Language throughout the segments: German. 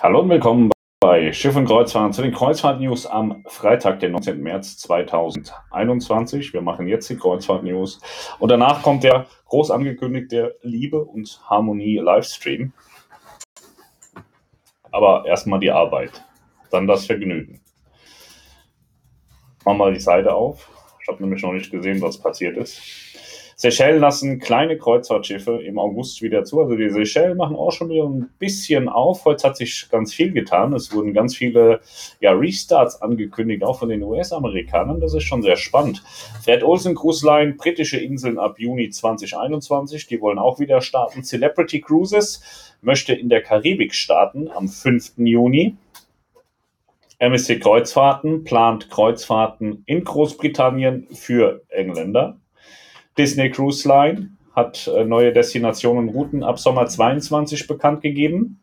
Hallo und willkommen bei Schiff und Kreuzfahrt zu den Kreuzfahrt-News am Freitag, den 19. März 2021. Wir machen jetzt die Kreuzfahrt-News und danach kommt der groß angekündigte Liebe und Harmonie Livestream. Aber erstmal die Arbeit, dann das Vergnügen. Machen wir die Seite auf. Ich habe nämlich noch nicht gesehen, was passiert ist. Seychellen lassen kleine Kreuzfahrtschiffe im August wieder zu. Also die Seychellen machen auch schon wieder ein bisschen auf. Heute hat sich ganz viel getan. Es wurden ganz viele ja, Restarts angekündigt, auch von den US-Amerikanern. Das ist schon sehr spannend. Fred Olsen Cruise Line, britische Inseln ab Juni 2021. Die wollen auch wieder starten. Celebrity Cruises möchte in der Karibik starten am 5. Juni. MSC Kreuzfahrten plant Kreuzfahrten in Großbritannien für Engländer. Disney Cruise Line hat äh, neue Destinationen und Routen ab Sommer 22 bekannt gegeben.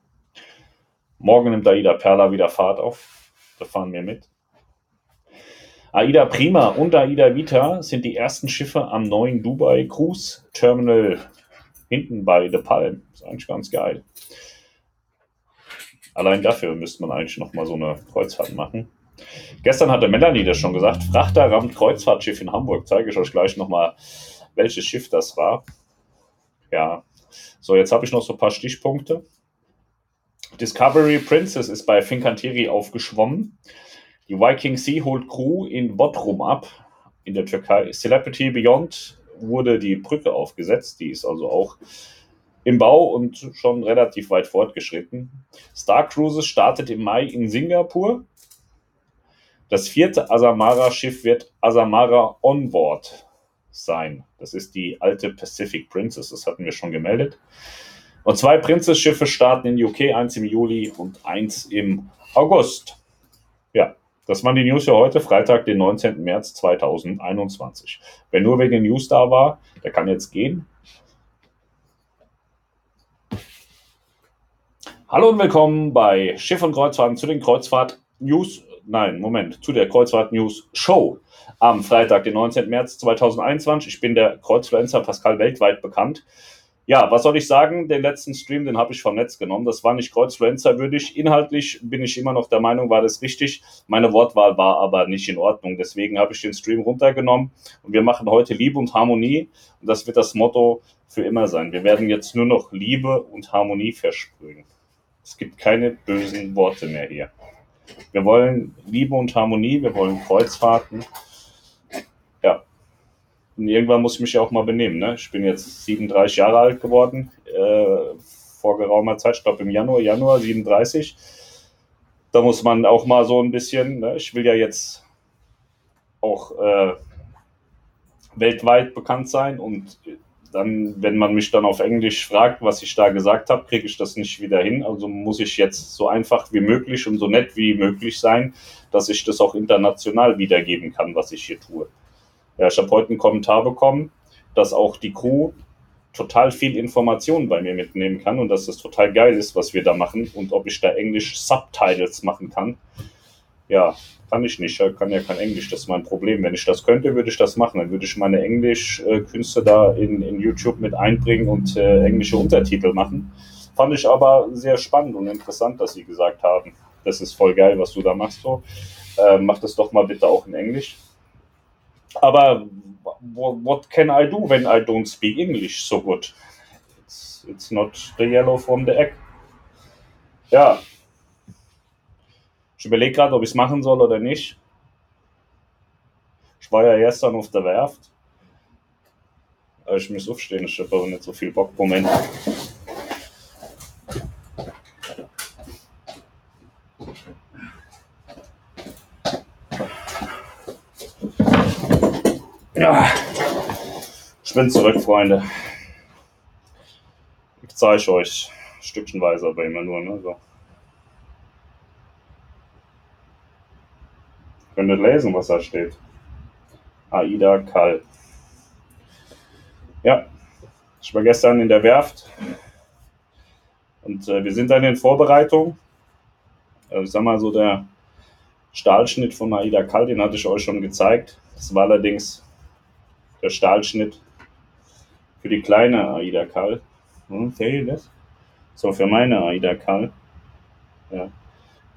Morgen nimmt AIDA Perla wieder Fahrt auf. Da fahren wir mit. AIDA Prima und AIDA Vita sind die ersten Schiffe am neuen Dubai Cruise Terminal hinten bei The Palm. Ist eigentlich ganz geil. Allein dafür müsste man eigentlich nochmal so eine Kreuzfahrt machen. Gestern hatte Melanie das schon gesagt. Frachter rammt Kreuzfahrtschiff in Hamburg. Zeige ich euch gleich nochmal welches Schiff das war. Ja, so jetzt habe ich noch so ein paar Stichpunkte. Discovery Princess ist bei Fincantieri aufgeschwommen. Die Viking Sea holt Crew in Bodrum ab, in der Türkei. Celebrity Beyond wurde die Brücke aufgesetzt. Die ist also auch im Bau und schon relativ weit fortgeschritten. Star Cruises startet im Mai in Singapur. Das vierte Asamara-Schiff wird Asamara Onboard sein. Das ist die alte Pacific Princess, das hatten wir schon gemeldet. Und zwei Princess-Schiffe starten in UK, eins im Juli und eins im August. Ja, das waren die News für heute, Freitag, den 19. März 2021. Wer nur wegen den News da war, der kann jetzt gehen. Hallo und willkommen bei Schiff und Kreuzfahrten zu den Kreuzfahrt News nein, Moment, zu der Kreuzfahrt News Show am Freitag, den 19. März 2021. Ich bin der Kreuzfluencer Pascal weltweit bekannt. Ja, was soll ich sagen? Den letzten Stream, den habe ich vom Netz genommen. Das war nicht Kreuzfluencer würdig. Inhaltlich bin ich immer noch der Meinung, war das richtig. Meine Wortwahl war aber nicht in Ordnung. Deswegen habe ich den Stream runtergenommen. Und wir machen heute Liebe und Harmonie. Und das wird das Motto für immer sein. Wir werden jetzt nur noch Liebe und Harmonie versprühen. Es gibt keine bösen Worte mehr hier. Wir wollen Liebe und Harmonie, wir wollen Kreuzfahrten. Ja. Und irgendwann muss ich mich ja auch mal benehmen. Ne? Ich bin jetzt 37 Jahre alt geworden, äh, vor geraumer Zeit, ich glaube im Januar, Januar 37. Da muss man auch mal so ein bisschen, ne? ich will ja jetzt auch äh, weltweit bekannt sein und dann, wenn man mich dann auf Englisch fragt, was ich da gesagt habe, kriege ich das nicht wieder hin. Also muss ich jetzt so einfach wie möglich und so nett wie möglich sein, dass ich das auch international wiedergeben kann, was ich hier tue. Ja, ich habe heute einen Kommentar bekommen, dass auch die Crew total viel Informationen bei mir mitnehmen kann und dass das total geil ist, was wir da machen und ob ich da Englisch Subtitles machen kann. Ja, kann ich nicht, ich kann ja kein Englisch, das ist mein Problem. Wenn ich das könnte, würde ich das machen. Dann würde ich meine Englischkünste da in, in YouTube mit einbringen und äh, englische Untertitel machen. Fand ich aber sehr spannend und interessant, dass Sie gesagt haben, das ist voll geil, was du da machst. So. Äh, mach das doch mal bitte auch in Englisch. Aber what can I do when I don't speak English so good? It's, it's not the yellow from the egg. Ja, ich überlege gerade, ob ich es machen soll oder nicht. Ich war ja gestern auf der Werft. Aber ich muss aufstehen, ich habe aber nicht so viel Bock. Moment. Ja, ich bin zurück, Freunde. Ich zeige euch stückchenweise, aber immer nur, ne? So. Könnt ihr lesen, was da steht. Aida Kall. Ja, ich war gestern in der Werft und äh, wir sind dann in Vorbereitung. Also ich sag mal so, der Stahlschnitt von Aida Kall, den hatte ich euch schon gezeigt. Das war allerdings der Stahlschnitt Für die kleine Aida Karl. Hm, das? So, für meine Aida Karl. Ja.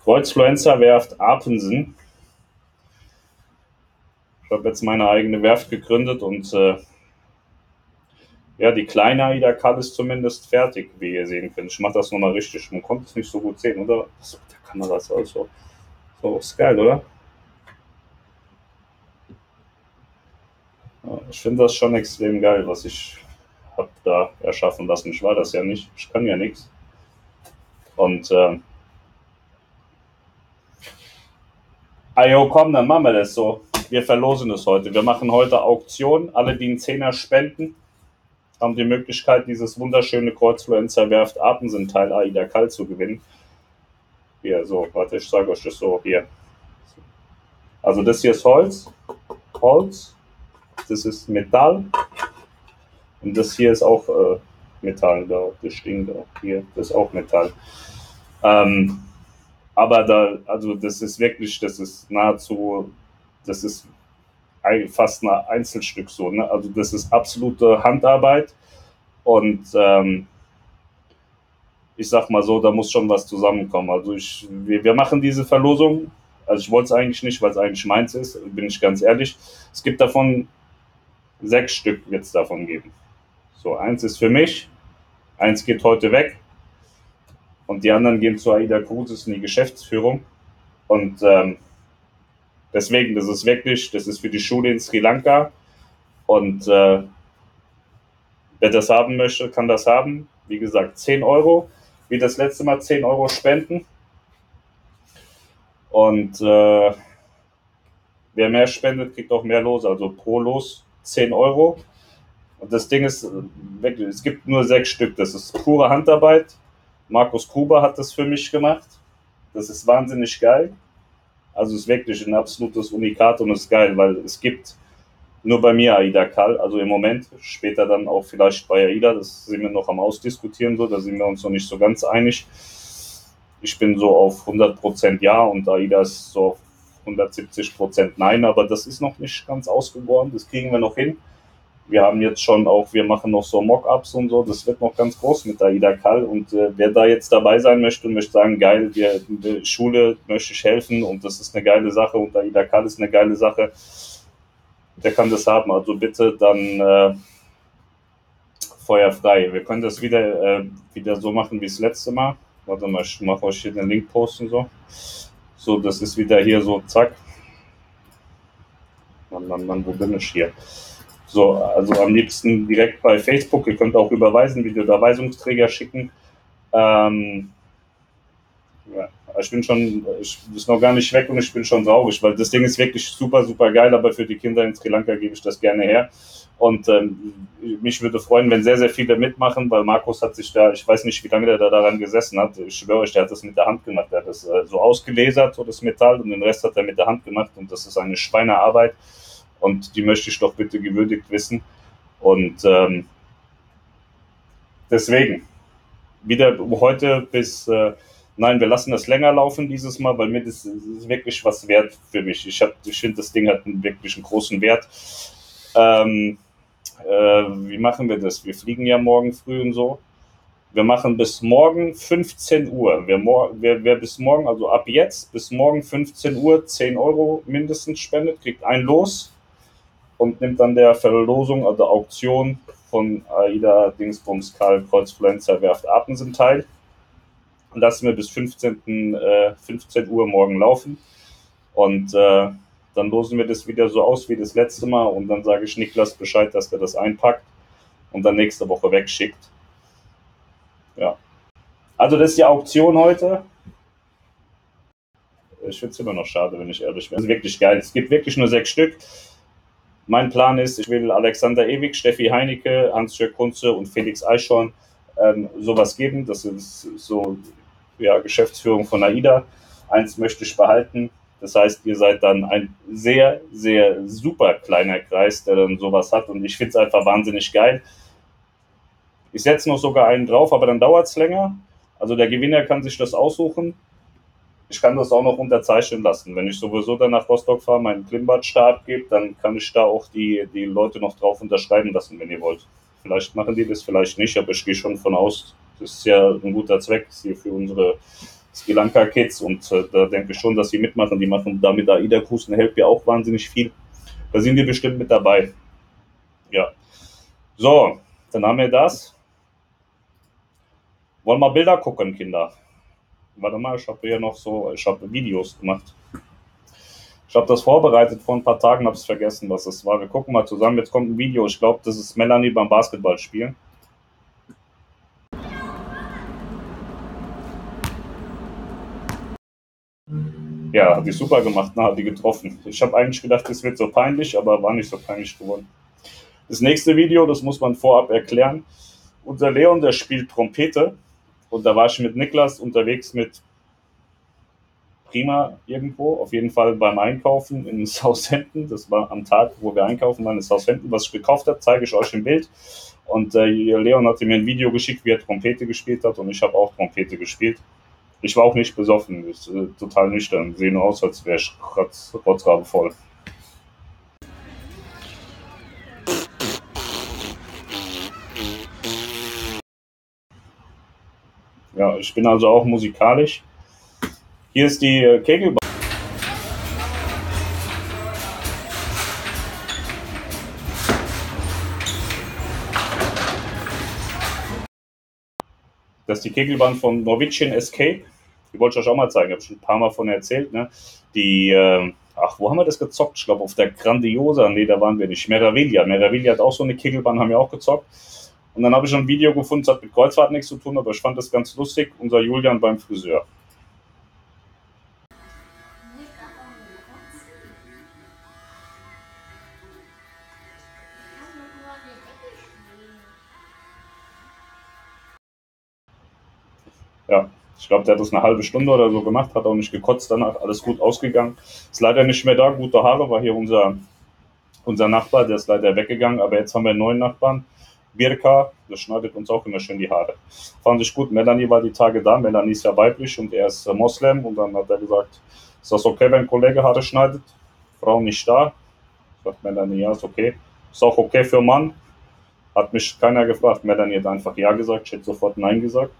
Kreuzfluencer Werft Apensen. Ich habe jetzt meine eigene Werft gegründet und äh, ja, die kleine Aida Karl ist zumindest fertig, wie ihr sehen könnt. Ich mache das nochmal richtig. Man konnte es nicht so gut sehen, oder? Das mit der Kamera ist also. So, ist geil, oder? Ja, ich finde das schon extrem geil, was ich habe da erschaffen lassen. Ich war das ja nicht. Ich kann ja nichts. Und äh, Ayo, komm, dann machen wir das so. Wir verlosen es heute. Wir machen heute Auktion. Alle, die einen Zehner spenden, haben die Möglichkeit, dieses wunderschöne Kreuzfluencer Werft Apensen-Teil AIDA Kalt zu gewinnen. Hier, so, warte, ich sage euch das so, hier. Also das hier ist Holz, Holz, das ist Metall und das hier ist auch äh, Metall, da, das Ding da, hier, das ist auch Metall. Ähm, aber da, also das ist wirklich, das ist nahezu, das ist fast ein Einzelstück so. Ne? Also das ist absolute Handarbeit und ähm, ich sag mal so, da muss schon was zusammenkommen. Also ich, wir, wir machen diese Verlosung. Also ich wollte es eigentlich nicht, weil es eigentlich meins ist, bin ich ganz ehrlich. Es gibt davon sechs Stück jetzt davon geben. So, eins ist für mich, eins geht heute weg und die anderen gehen zu Aida Cruises in die Geschäftsführung. Und ähm, deswegen, das ist wirklich, das ist für die Schule in Sri Lanka. Und äh, wer das haben möchte, kann das haben. Wie gesagt, 10 Euro. Wie das letzte Mal 10 Euro spenden. Und äh, wer mehr spendet, kriegt auch mehr los. Also pro Los 10 Euro. Und das Ding ist wirklich, es gibt nur sechs Stück. Das ist pure Handarbeit. Markus Gruber hat das für mich gemacht. Das ist wahnsinnig geil. Also es ist wirklich ein absolutes Unikat und ist geil, weil es gibt nur bei mir AIDA Kall, also im Moment, später dann auch vielleicht bei AIDA, das sind wir noch am Ausdiskutieren, so, da sind wir uns noch nicht so ganz einig. Ich bin so auf 100% Ja und AIDA ist so auf 170% Nein, aber das ist noch nicht ganz ausgegoren, das kriegen wir noch hin wir haben jetzt schon auch, wir machen noch so Mockups und so, das wird noch ganz groß mit AIDA Kall und äh, wer da jetzt dabei sein möchte und möchte sagen, geil, wir, die Schule möchte ich helfen und das ist eine geile Sache und AIDA Kall ist eine geile Sache, der kann das haben. Also bitte dann äh, Feuer frei. Wir können das wieder, äh, wieder so machen wie das letzte Mal. Warte mal, ich mache euch hier den Link posten so. So, das ist wieder hier so, zack. Mann, Mann, Mann, wo bin ich hier? So, also am liebsten direkt bei Facebook. Ihr könnt auch überweisen, Videoüberweisungsträger schicken. Ähm, ja, ich bin schon, ich ist noch gar nicht weg und ich bin schon traurig, weil das Ding ist wirklich super, super geil, aber für die Kinder in Sri Lanka gebe ich das gerne her. Und ähm, mich würde freuen, wenn sehr, sehr viele mitmachen, weil Markus hat sich da, ich weiß nicht, wie lange der da daran gesessen hat. Ich schwöre euch, der hat das mit der Hand gemacht. Der hat das äh, so ausgelasert, so das Metall, und den Rest hat er mit der Hand gemacht. Und das ist eine Schweinearbeit und die möchte ich doch bitte gewürdigt wissen. Und ähm, deswegen, wieder heute bis, äh, nein, wir lassen das länger laufen dieses Mal, weil mir das, das ist wirklich was wert für mich. Ich, ich finde, das Ding hat einen wirklich einen großen Wert. Ähm, äh, wie machen wir das? Wir fliegen ja morgen früh und so. Wir machen bis morgen 15 Uhr. Wer, wer, wer, bis morgen, also ab jetzt bis morgen 15 Uhr 10 Euro mindestens spendet, kriegt ein Los und nimmt dann der Verlosung, also Auktion von AIDA Dingsbums Karl Kreuzfluencer Werft Apensen teil. Lassen wir bis 15, äh, 15 Uhr morgen laufen. Und äh, dann losen wir das wieder so aus wie das letzte Mal und dann sage ich Niklas Bescheid, dass er das einpackt und dann nächste Woche wegschickt. Ja. Also das ist die Auktion heute. Ich finde es immer noch schade, wenn ich ehrlich bin. Das ist wirklich geil. Es gibt wirklich nur sechs Stück. Mein Plan ist, ich will Alexander Ewig, Steffi Heinecke, Hans-Jörg Kunze und Felix Eichhorn ähm, sowas geben. Das ist so ja, Geschäftsführung von AIDA. Eins möchte ich behalten. Das heißt, ihr seid dann ein sehr, sehr super kleiner Kreis, der dann sowas hat. Und ich finde es einfach wahnsinnig geil. Ich setze noch sogar einen drauf, aber dann dauert es länger. Also der Gewinner kann sich das aussuchen ich kann das auch noch unterzeichnen lassen. Wenn ich sowieso dann nach Rostock fahre, meinen Klimmbad-Stab gebe, dann kann ich da auch die, die Leute noch drauf unterschreiben lassen, wenn ihr wollt. Vielleicht machen die das, vielleicht nicht, aber ich gehe schon von aus, das ist ja ein guter Zweck hier für unsere Sri Lanka Kids und äh, da denke ich schon, dass sie mitmachen. Die machen damit AIDA Cruisen Help ja auch wahnsinnig viel. Da sind die bestimmt mit dabei. Ja. So, dann haben wir das. Wollen wir Bilder gucken, Kinder? Warte mal, ich habe hier noch so, ich habe Videos gemacht. Ich habe das vorbereitet vor ein paar Tagen, habe es vergessen, was es war. Wir gucken mal zusammen. Jetzt kommt ein Video. Ich glaube, das ist Melanie beim Basketballspielen. Ja, hat die super gemacht, ne? hat die getroffen. Ich habe eigentlich gedacht, das wird so peinlich, aber war nicht so peinlich geworden. Das nächste Video, das muss man vorab erklären. Unser Leon, der spielt Trompete. Und da war ich mit Niklas unterwegs mit Prima irgendwo, auf jeden Fall beim Einkaufen in Southampton. Das war am Tag, wo wir einkaufen waren in Southampton. Was ich gekauft habe, zeige ich euch im Bild. Und äh, Leon hat mir ein Video geschickt, wie er Trompete gespielt hat. Und ich habe auch Trompete gespielt. Ich war auch nicht besoffen, ich, äh, total nüchtern. Sehe nur aus, als wäre ich rotzrabe voll. Ja, ich bin also auch musikalisch. Hier ist die äh, Kegelbahn. Das ist die Kegelbahn von Norwegian Escape. Die wollte ich euch auch mal zeigen. Ich habe schon ein paar Mal von erzählt. Ne? Die, äh, ach, wo haben wir das gezockt? Ich glaube, auf der Grandiosa. Nee, da waren wir nicht. Meraviglia. Meraviglia hat auch so eine Kegelbahn, haben wir auch gezockt. Und dann habe ich ein Video gefunden, das hat mit Kreuzfahrt nichts zu tun, aber ich fand das ganz lustig. Unser Julian beim Friseur. Ja, ich glaube, der hat das eine halbe Stunde oder so gemacht, hat auch nicht gekotzt danach, alles gut ausgegangen. Ist leider nicht mehr da, gute Haare, war hier unser, unser Nachbar, der ist leider weggegangen, aber jetzt haben wir einen neuen Nachbarn. Birka, das schneidet uns auch immer schön die Haare. Fand ich gut. Melanie war die Tage da. Melanie ist ja weiblich und er ist äh, Moslem. Und dann hat er gesagt, ist das okay, wenn ein Kollege Haare schneidet? Frau nicht da. Sagt Melanie, ja, ist okay. Ist auch okay für Mann. Hat mich keiner gefragt. Melanie hat einfach Ja gesagt. Ich hätte sofort Nein gesagt.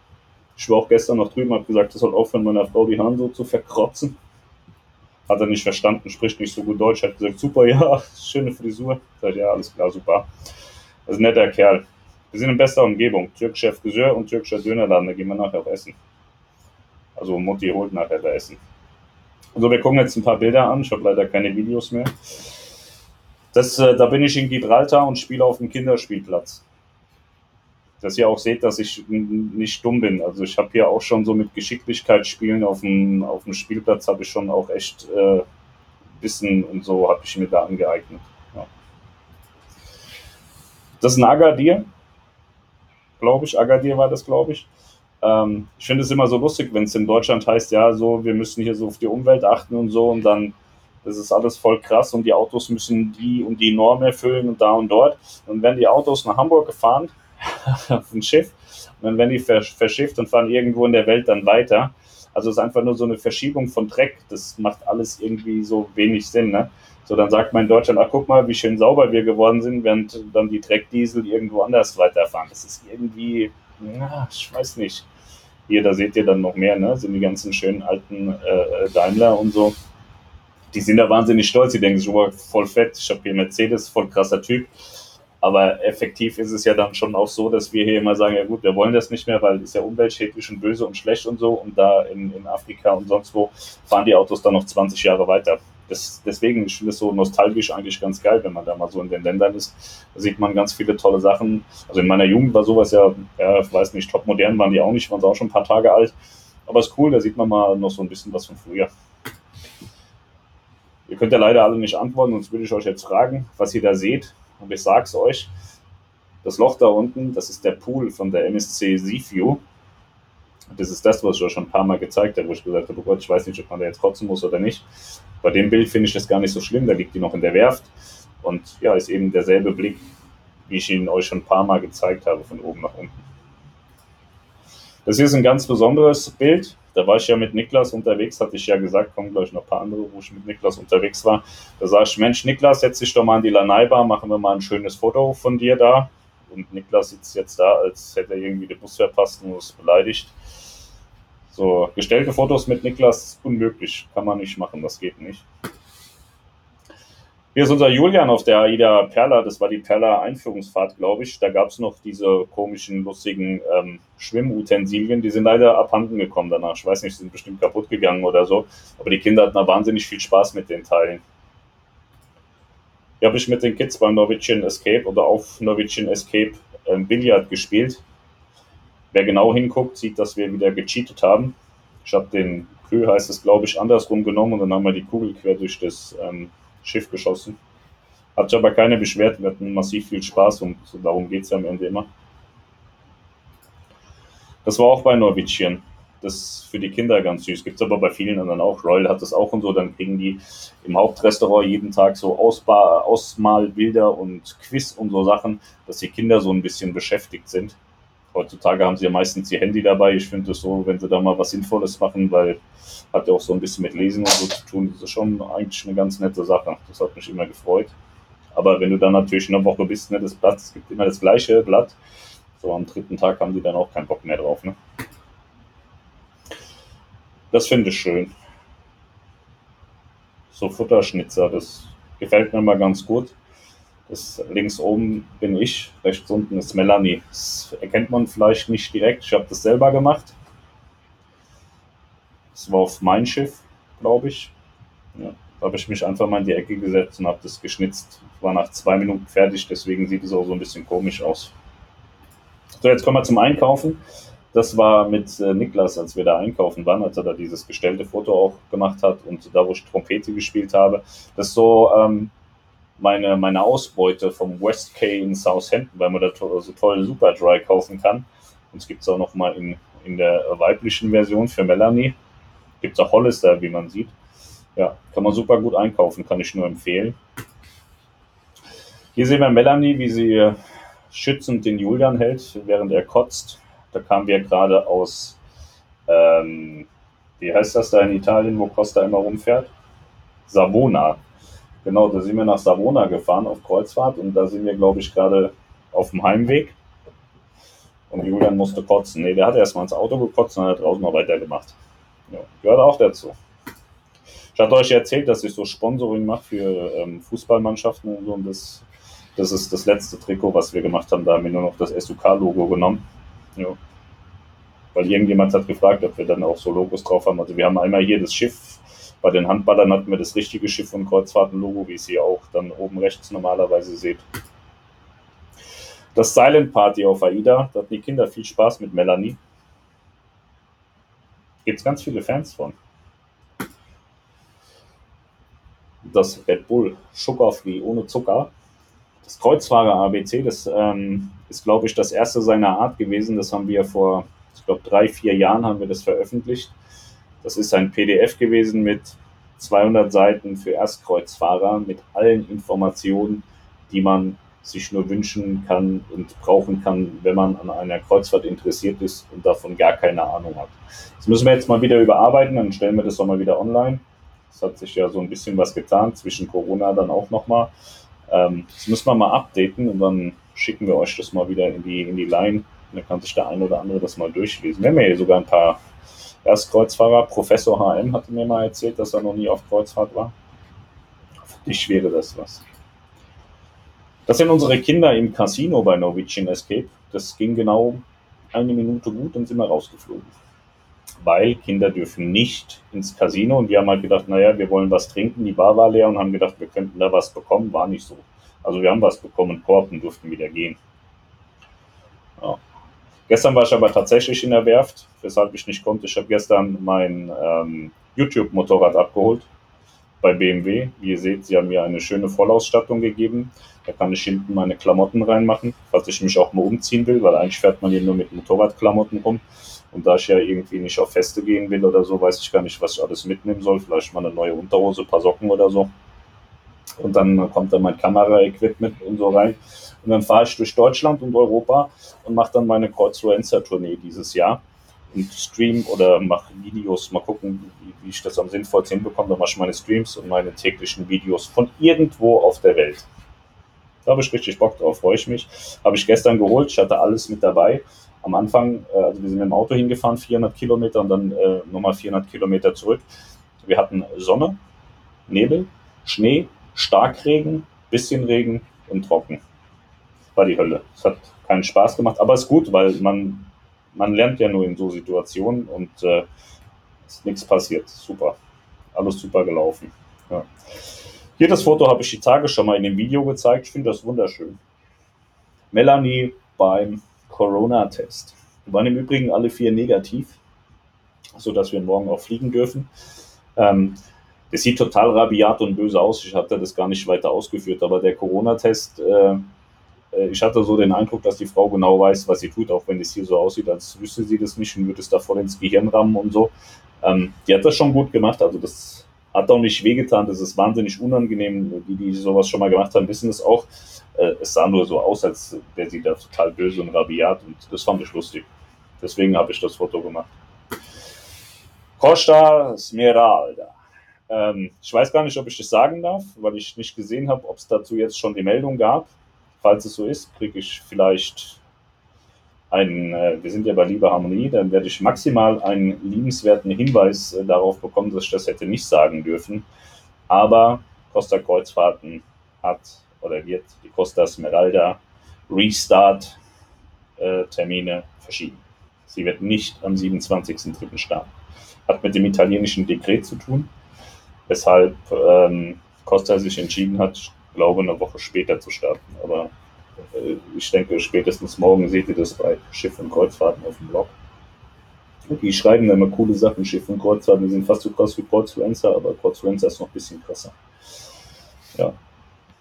Ich war auch gestern noch drüben, habe gesagt, das soll aufhören, meiner Frau die Haare so zu verkrotzen. Hat er nicht verstanden, spricht nicht so gut Deutsch, hat gesagt, super, ja, schöne Frisur. Sagt, ja, alles klar, super. Das ist ein netter Kerl. Wir sind in bester Umgebung. Türkischer Friseur und türkischer Dönerladen, da gehen wir nachher auch essen. Also Mutti holt nachher da Essen. Also wir gucken jetzt ein paar Bilder an. Ich habe leider keine Videos mehr. Das, äh, da bin ich in Gibraltar und spiele auf dem Kinderspielplatz dass ihr auch seht, dass ich nicht dumm bin. Also ich habe hier auch schon so mit Geschicklichkeit spielen auf dem, auf dem Spielplatz habe ich schon auch echt äh, Wissen und so habe ich mir da angeeignet. Das ist ein Agadir, glaube ich. Agadir war das, glaube ich. Ähm, ich finde es immer so lustig, wenn es in Deutschland heißt, ja, so, wir müssen hier so auf die Umwelt achten und so und dann das ist alles voll krass und die Autos müssen die und die Norm erfüllen und da und dort. Und wenn die Autos nach Hamburg gefahren, auf ein Schiff. Und dann werden die verschifft und fahren irgendwo in der Welt dann weiter. Also es ist einfach nur so eine Verschiebung von Dreck. Das macht alles irgendwie so wenig Sinn. Ne? So, dann sagt man in Deutschland, ach guck mal, wie schön sauber wir geworden sind, während dann die Dreckdiesel irgendwo anders weiterfahren. Das ist irgendwie, na, ich weiß nicht. Hier, da seht ihr dann noch mehr, ne? Sind die ganzen schönen alten äh, Daimler und so. Die sind da wahnsinnig stolz. Die denken sich, oh, voll fett, ich habe hier Mercedes, voll krasser Typ. Aber effektiv ist es ja dann schon auch so, dass wir hier immer sagen, ja gut, wir wollen das nicht mehr, weil es ja umweltschädlich und böse und schlecht und so. Und da in, in Afrika und sonst wo fahren die Autos dann noch 20 Jahre weiter. Das, deswegen, ich es so nostalgisch eigentlich ganz geil, wenn man da mal so in den Ländern ist. Da sieht man ganz viele tolle Sachen. Also in meiner Jugend war sowas ja, ja, ich weiß nicht, top modern waren die auch nicht, waren sie auch schon ein paar Tage alt. Aber es ist cool, da sieht man mal noch so ein bisschen was von früher. Ihr könnt ja leider alle nicht antworten, sonst würde ich euch jetzt fragen, was ihr da seht. Und ich sag's euch, das Loch da unten, das ist der Pool von der MSC Seaview. Das ist das, was ich euch schon ein paar Mal gezeigt habe, wo ich gesagt habe, oh Gott, ich weiß nicht, ob man da jetzt kotzen muss oder nicht. Bei dem Bild finde ich das gar nicht so schlimm, da liegt die noch in der Werft. Und ja, ist eben derselbe Blick, wie ich ihn euch schon ein paar Mal gezeigt habe, von oben nach unten. Das hier ist ein ganz besonderes Bild. Da war ich ja mit Niklas unterwegs, hatte ich ja gesagt, kommen gleich noch ein paar andere, wo ich mit Niklas unterwegs war. Da sag ich, Mensch, Niklas, setz dich doch mal an die Lanai-Bar, machen wir mal ein schönes Foto von dir da. Und Niklas sitzt jetzt da, als hätte er irgendwie den Bus verpasst und ist beleidigt. So, gestellte Fotos mit Niklas unmöglich, kann man nicht machen, das geht nicht. Hier ist unser Julian auf der AIDA Perla. Das war die Perla Einführungsfahrt, glaube ich. Da gab es noch diese komischen, lustigen ähm, Schwimmutensilien. Die sind leider abhanden gekommen danach. Ich weiß nicht, sind bestimmt kaputt gegangen oder so. Aber die Kinder hatten da wahnsinnig viel Spaß mit den Teilen. Hier habe ich mit den Kids beim Norwegian Escape oder auf Norwegian Escape ähm, Billard gespielt. Wer genau hinguckt, sieht, dass wir wieder gecheatet haben. Ich habe den Kö, heißt es, glaube ich, andersrum genommen und dann haben wir die Kugel quer durch das ähm, Schiff geschossen. Hat sich aber keine beschwert, wir hatten massiv viel Spaß und darum geht es ja am Ende immer. Das war auch bei Norwegian. Das ist für die Kinder ganz süß. Gibt es aber bei vielen anderen auch. Royal hat das auch und so. Dann kriegen die im Hauptrestaurant jeden Tag so Ausba Ausmalbilder und Quiz und so Sachen, dass die Kinder so ein bisschen beschäftigt sind. Heutzutage haben sie ja meistens ihr Handy dabei. Ich finde es so, wenn sie da mal was Sinnvolles machen, weil hat ja auch so ein bisschen mit Lesen und so zu tun. Das ist schon eigentlich eine ganz nette Sache. Das hat mich immer gefreut. Aber wenn du dann natürlich eine Woche bist, ne, das Blatt, es gibt immer das gleiche Blatt. So am dritten Tag haben die dann auch keinen Bock mehr drauf. Ne? Das finde ich schön. So Futterschnitzer, das gefällt mir mal ganz gut. Das links oben bin ich, rechts unten ist Melanie. Das erkennt man vielleicht nicht direkt. Ich habe das selber gemacht. Das war auf mein Schiff, glaube ich. Ja, da habe ich mich einfach mal in die Ecke gesetzt und habe das geschnitzt. War nach zwei Minuten fertig, deswegen sieht es auch so ein bisschen komisch aus. So, jetzt kommen wir zum Einkaufen. Das war mit äh, Niklas, als wir da einkaufen waren, als er da dieses gestellte Foto auch gemacht hat und da, wo ich Trompete gespielt habe. Das ist so ähm, meine, meine Ausbeute vom West K in Southampton, weil man da to so toll Super Dry kaufen kann. Und es gibt es auch noch mal in, in der weiblichen Version für Melanie. Gibt es auch Hollister, wie man sieht. Ja, kann man super gut einkaufen, kann ich nur empfehlen. Hier sehen wir Melanie, wie sie schützend den Julian hält, während er kotzt. Da kamen wir gerade aus, ähm, wie heißt das da in Italien, wo Costa immer rumfährt? Savona. Genau, da sind wir nach Savona gefahren auf Kreuzfahrt und da sind wir, glaube ich, gerade auf dem Heimweg. Und Julian musste kotzen. Ne, der hat erstmal ins Auto gekotzt und hat draußen noch weitergemacht. Ja, gehört auch dazu. Ich hatte euch erzählt, dass ich so Sponsoring mache für ähm, Fußballmannschaften und so. Und das, das ist das letzte Trikot, was wir gemacht haben. Da haben wir nur noch das SUK-Logo genommen. Ja. Weil irgendjemand hat gefragt, ob wir dann auch so Logos drauf haben. Also wir haben einmal hier das Schiff. Bei den Handballern hatten wir das richtige Schiff- und Kreuzfahrtenlogo, wie es hier auch dann oben rechts normalerweise seht. Das Silent Party auf AIDA, da hatten die Kinder viel Spaß mit Melanie. Gibt es ganz viele Fans von. Das Red Bull Sugar Free ohne Zucker das Kreuzfahrer ABC, das ähm, ist, glaube ich, das erste seiner Art gewesen. Das haben wir vor, ich glaube, drei, vier Jahren haben wir das veröffentlicht. Das ist ein PDF gewesen mit 200 Seiten für Erstkreuzfahrer mit allen Informationen, die man sich nur wünschen kann und brauchen kann, wenn man an einer Kreuzfahrt interessiert ist und davon gar keine Ahnung hat. Das müssen wir jetzt mal wieder überarbeiten, dann stellen wir das auch mal wieder online. Es hat sich ja so ein bisschen was getan, zwischen Corona dann auch nochmal. Ähm, das müssen wir mal updaten und dann schicken wir euch das mal wieder in die, in die Line. Und dann kann sich der ein oder andere das mal durchlesen. Wir haben ja hier sogar ein paar Erstkreuzfahrer. Professor HM hatte mir mal erzählt, dass er noch nie auf Kreuzfahrt war. Für dich wäre das was. Das sind unsere Kinder im Casino bei Norwegian Escape. Das ging genau eine Minute gut und sind wir rausgeflogen weil Kinder dürfen nicht ins Casino. Und wir haben halt gedacht, naja, wir wollen was trinken. Die Bar war leer und haben gedacht, wir könnten da was bekommen. War nicht so. Also wir haben was bekommen, Korb und durften wieder gehen. Ja. Gestern war ich aber tatsächlich in der Werft, weshalb ich nicht konnte. Ich habe gestern mein ähm, YouTube-Motorrad abgeholt bei BMW. Wie ihr seht, sie haben mir eine schöne Vollausstattung gegeben. Da kann ich hinten meine Klamotten reinmachen, falls ich mich auch mal umziehen will, weil eigentlich fährt man hier nur mit Motorradklamotten rum. Und da ich ja irgendwie nicht auf Feste gehen will oder so, weiß ich gar nicht, was ich alles mitnehmen soll. Vielleicht mal eine neue Unterhose, ein paar Socken oder so. Und dann kommt dann mein Kamera-Equipment und so rein. Und dann fahre ich durch Deutschland und Europa und mache dann meine Kreuzfluencer-Tournee dieses Jahr. Und stream oder mache Videos, mal gucken, wie, wie ich das am sinnvollsten hinbekomme. Dann mache ich meine Streams und meine täglichen Videos von irgendwo auf der Welt. Da habe ich richtig Bock drauf, freue ich mich. Habe ich gestern geholt, ich hatte alles mit dabei. Am Anfang, äh, also wir sind mit dem Auto hingefahren, 400 Kilometer und dann äh, nochmal 400 Kilometer zurück. Wir hatten Sonne, Nebel, Schnee, Starkregen, bisschen Regen und trocken. War die Hölle. Es hat keinen Spaß gemacht, aber es ist gut, weil man, man lernt ja nur in so Situationen und äh, ist nichts passiert. Super. Alles super gelaufen. Ja. Hier das Foto habe ich die Tage schon mal in dem Video gezeigt. Ich finde das wunderschön. Melanie beim Corona-Test. Waren im Übrigen alle vier negativ, sodass wir morgen auch fliegen dürfen. Ähm, das sieht total rabiat und böse aus. Ich hatte das gar nicht weiter ausgeführt, aber der Corona-Test, äh, äh, ich hatte so den Eindruck, dass die Frau genau weiß, was sie tut, auch wenn es hier so aussieht, als wüsste sie das nicht und würde es da voll ins Gehirn rammen und so. Ähm, die hat das schon gut gemacht, also das hat auch nicht wehgetan, das ist wahnsinnig unangenehm. Die, die sowas schon mal gemacht haben, wissen es auch. Äh, es sah nur so aus, als wäre sie da total böse und rabiat und das fand ich lustig. Deswegen habe ich das Foto gemacht. Costa Smeralda. Ähm, ich weiß gar nicht, ob ich das sagen darf, weil ich nicht gesehen habe, ob es dazu jetzt schon die Meldung gab. Falls es so ist, kriege ich vielleicht einen, äh, wir sind ja bei Liebe Harmonie, dann werde ich maximal einen liebenswerten Hinweis äh, darauf bekommen, dass ich das hätte nicht sagen dürfen. Aber Costa Kreuzfahrten hat oder wird die Costa Smeralda Restart äh, verschieben. Sie wird nicht am 27.03. starten. Hat mit dem italienischen Dekret zu tun, weshalb ähm, Costa sich entschieden hat, ich glaube, eine Woche später zu starten. Aber ich denke, spätestens morgen seht ihr das bei Schiff und Kreuzfahrten auf dem Blog. Die schreiben immer coole Sachen, Schiff und Kreuzfahrten, die sind fast so krass wie Kreuzfluencer, aber Kreuzfluencer ist noch ein bisschen krasser. Ja,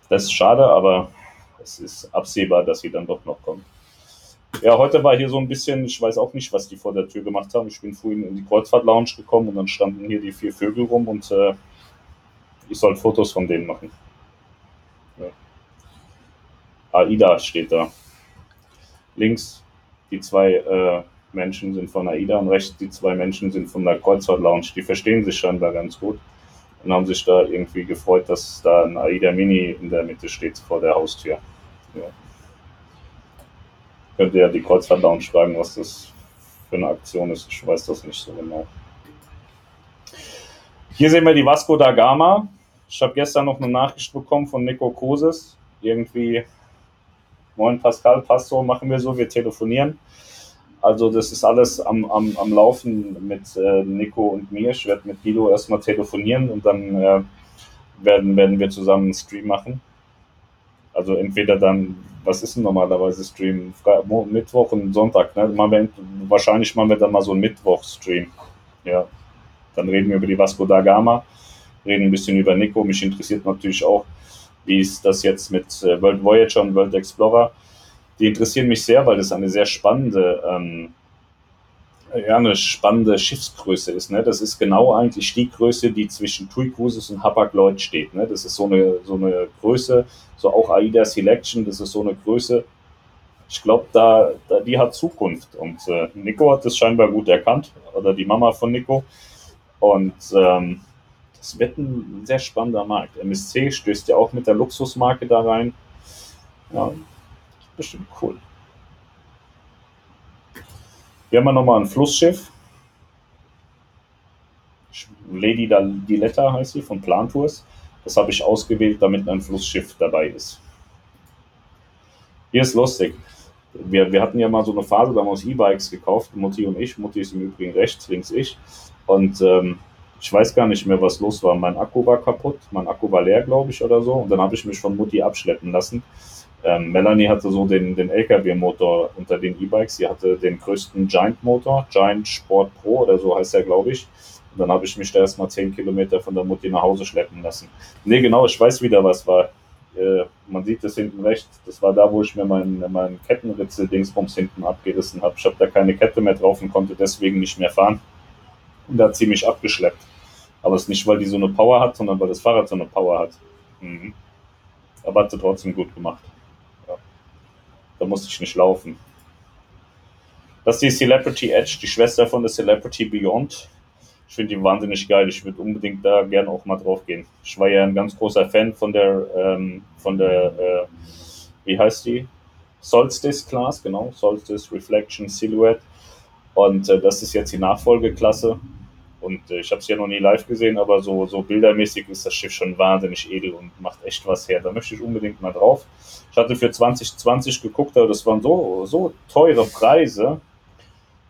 das ist schade, aber es ist absehbar, dass sie dann doch noch kommt. Ja, heute war hier so ein bisschen, ich weiß auch nicht, was die vor der Tür gemacht haben. Ich bin vorhin in die Kreuzfahrt-Lounge gekommen und dann standen hier die vier Vögel rum und äh, ich soll Fotos von denen machen. AIDA steht da. Links die zwei äh, Menschen sind von AIDA und rechts die zwei Menschen sind von der Kreuzfahrt Lounge. Die verstehen sich scheinbar ganz gut und haben sich da irgendwie gefreut, dass da ein AIDA Mini in der Mitte steht vor der Haustür. Ja. Könnt ihr ja die Kreuzfahrt Lounge fragen, was das für eine Aktion ist. Ich weiß das nicht so genau. Hier sehen wir die Vasco da Gama. Ich habe gestern noch eine Nachricht bekommen von Nico Koses. Irgendwie Moin Pascal, passt so, machen wir so, wir telefonieren. Also das ist alles am, am, am Laufen mit äh, Nico und mir. Ich werde mit Guido erstmal telefonieren und dann äh, werden, werden wir zusammen einen Stream machen. Also entweder dann, was ist denn normalerweise Stream? Mittwoch und Sonntag, ne? Machen wahrscheinlich machen wir dann mal so einen Mittwoch-Stream. Ja. Dann reden wir über die Vasco da Gama, reden ein bisschen über Nico. Mich interessiert natürlich auch, wie ist das jetzt mit äh, World Voyager und World Explorer. Die interessieren mich sehr, weil das eine sehr spannende, ähm, ja, eine spannende Schiffsgröße ist. Ne? Das ist genau eigentlich die Größe, die zwischen TUI Cruises und Hapag-Lloyd steht. Ne? Das ist so eine, so eine Größe, so auch AIDA Selection, das ist so eine Größe, ich glaube, da, da, die hat Zukunft. Und äh, Nico hat das scheinbar gut erkannt, oder die Mama von Nico. Und ähm, es wird ein sehr spannender Markt. MSC stößt ja auch mit der Luxusmarke da rein. Ja, bestimmt cool. Hier haben wir nochmal ein Flussschiff. Lady Diletta heißt sie von Plantours. Das habe ich ausgewählt, damit ein Flussschiff dabei ist. Hier ist lustig. Wir, wir hatten ja mal so eine Phase, da haben wir uns E-Bikes gekauft, Mutti und ich. Mutti ist im Übrigen rechts, links ich. Und ähm, ich weiß gar nicht mehr, was los war. Mein Akku war kaputt, mein Akku war leer, glaube ich, oder so. Und dann habe ich mich von Mutti abschleppen lassen. Ähm, Melanie hatte so den, den LKW-Motor unter den E-Bikes. Sie hatte den größten Giant-Motor, Giant Sport Pro oder so heißt er, glaube ich. Und dann habe ich mich da erstmal 10 Kilometer von der Mutti nach Hause schleppen lassen. Nee, genau, ich weiß wieder, was war. Äh, man sieht das hinten rechts. Das war da, wo ich mir meinen mein Kettenritzel-Dingsbums hinten abgerissen habe. Ich habe da keine Kette mehr drauf und konnte deswegen nicht mehr fahren und da ziemlich abgeschleppt. Aber es ist nicht, weil die so eine Power hat, sondern weil das Fahrrad so eine Power hat. Mhm. Aber hat sie trotzdem gut gemacht. Ja. Da musste ich nicht laufen. Das ist die Celebrity Edge, die Schwester von der Celebrity Beyond. Ich finde die wahnsinnig geil. Ich würde unbedingt da gerne auch mal drauf gehen. Ich war ja ein ganz großer Fan von der, ähm, von der äh, wie heißt die? Solstice Class, genau, Solstice Reflection Silhouette. Und äh, das ist jetzt die Nachfolgeklasse. Und äh, ich habe es ja noch nie live gesehen, aber so, so bildermäßig ist das Schiff schon wahnsinnig edel und macht echt was her. Da möchte ich unbedingt mal drauf. Ich hatte für 2020 geguckt, aber das waren so, so teure Preise,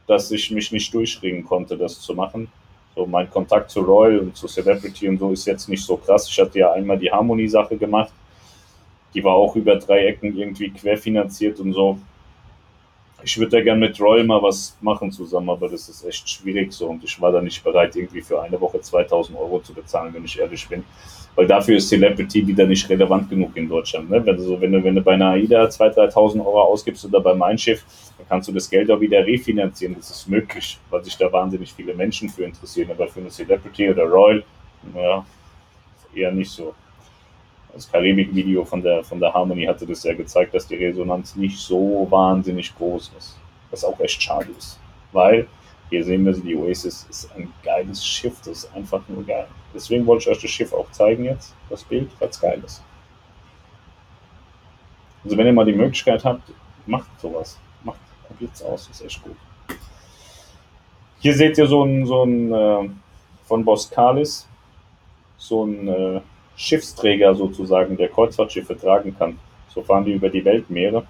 dass ich mich nicht durchringen konnte, das zu machen. So mein Kontakt zu Royal und zu Celebrity und so ist jetzt nicht so krass. Ich hatte ja einmal die Harmony-Sache gemacht. Die war auch über drei Ecken irgendwie querfinanziert und so. Ich würde ja gerne mit Royal mal was machen zusammen, aber das ist echt schwierig so und ich war da nicht bereit, irgendwie für eine Woche 2000 Euro zu bezahlen, wenn ich ehrlich bin. Weil dafür ist Celebrity wieder nicht relevant genug in Deutschland. Ne? Wenn, du so, wenn, du, wenn du bei einer AIDA 2.000, 3.000 Euro ausgibst oder bei Mein Schiff, dann kannst du das Geld auch wieder refinanzieren. Das ist möglich, weil sich da wahnsinnig viele Menschen für interessieren. Aber für eine Celebrity oder Royal, ja, eher nicht so. Das Karibik-Video von der, von der Harmony hatte das ja gezeigt, dass die Resonanz nicht so wahnsinnig groß ist. Was auch echt schade ist. Weil hier sehen wir, die Oasis ist ein geiles Schiff, das ist einfach nur geil. Deswegen wollte ich euch das Schiff auch zeigen jetzt, das Bild, weil es geil ist. Also wenn ihr mal die Möglichkeit habt, macht sowas. Macht, probiert's aus, ist echt gut. Hier seht ihr so ein, so ein äh, von Boskalis, so ein äh, Schiffsträger sozusagen, der Kreuzfahrtschiffe tragen kann. So fahren die über die Weltmeere.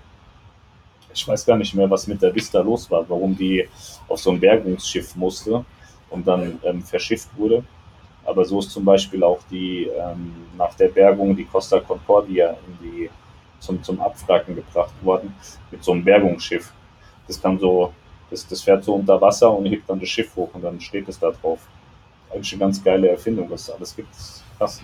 Ich weiß gar nicht mehr, was mit der Vista los war, warum die auf so ein Bergungsschiff musste und dann ähm, verschifft wurde. Aber so ist zum Beispiel auch die ähm, nach der Bergung die Costa Concordia in die, zum, zum Abfracken gebracht worden mit so einem Bergungsschiff. Das kann so, das, das fährt so unter Wasser und hebt dann das Schiff hoch und dann steht es da drauf. Eigentlich eine ganz geile Erfindung, was es alles gibt. Krass.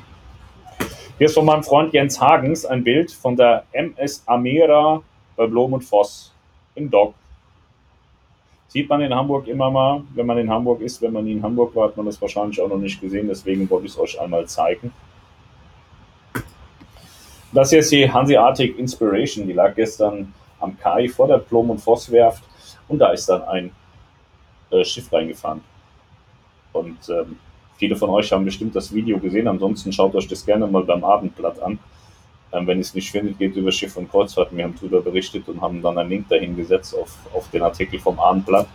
Hier ist von meinem Freund Jens Hagens ein Bild von der MS Amera bei Blom und Voss im Dock. Sieht man in Hamburg immer mal, wenn man in Hamburg ist. Wenn man nie in Hamburg war, hat man das wahrscheinlich auch noch nicht gesehen. Deswegen wollte ich es euch einmal zeigen. Das hier ist die Hanseatic Inspiration. Die lag gestern am Kai vor der Blom- und Vosswerft. Und da ist dann ein äh, Schiff reingefahren. Und ähm, viele von euch haben bestimmt das Video gesehen. Ansonsten schaut euch das gerne mal beim Abendblatt an. Ähm, wenn ihr es nicht findet, geht über Schiff und Kreuzfahrt. Wir haben darüber berichtet und haben dann einen Link dahin gesetzt auf, auf den Artikel vom Abendblatt.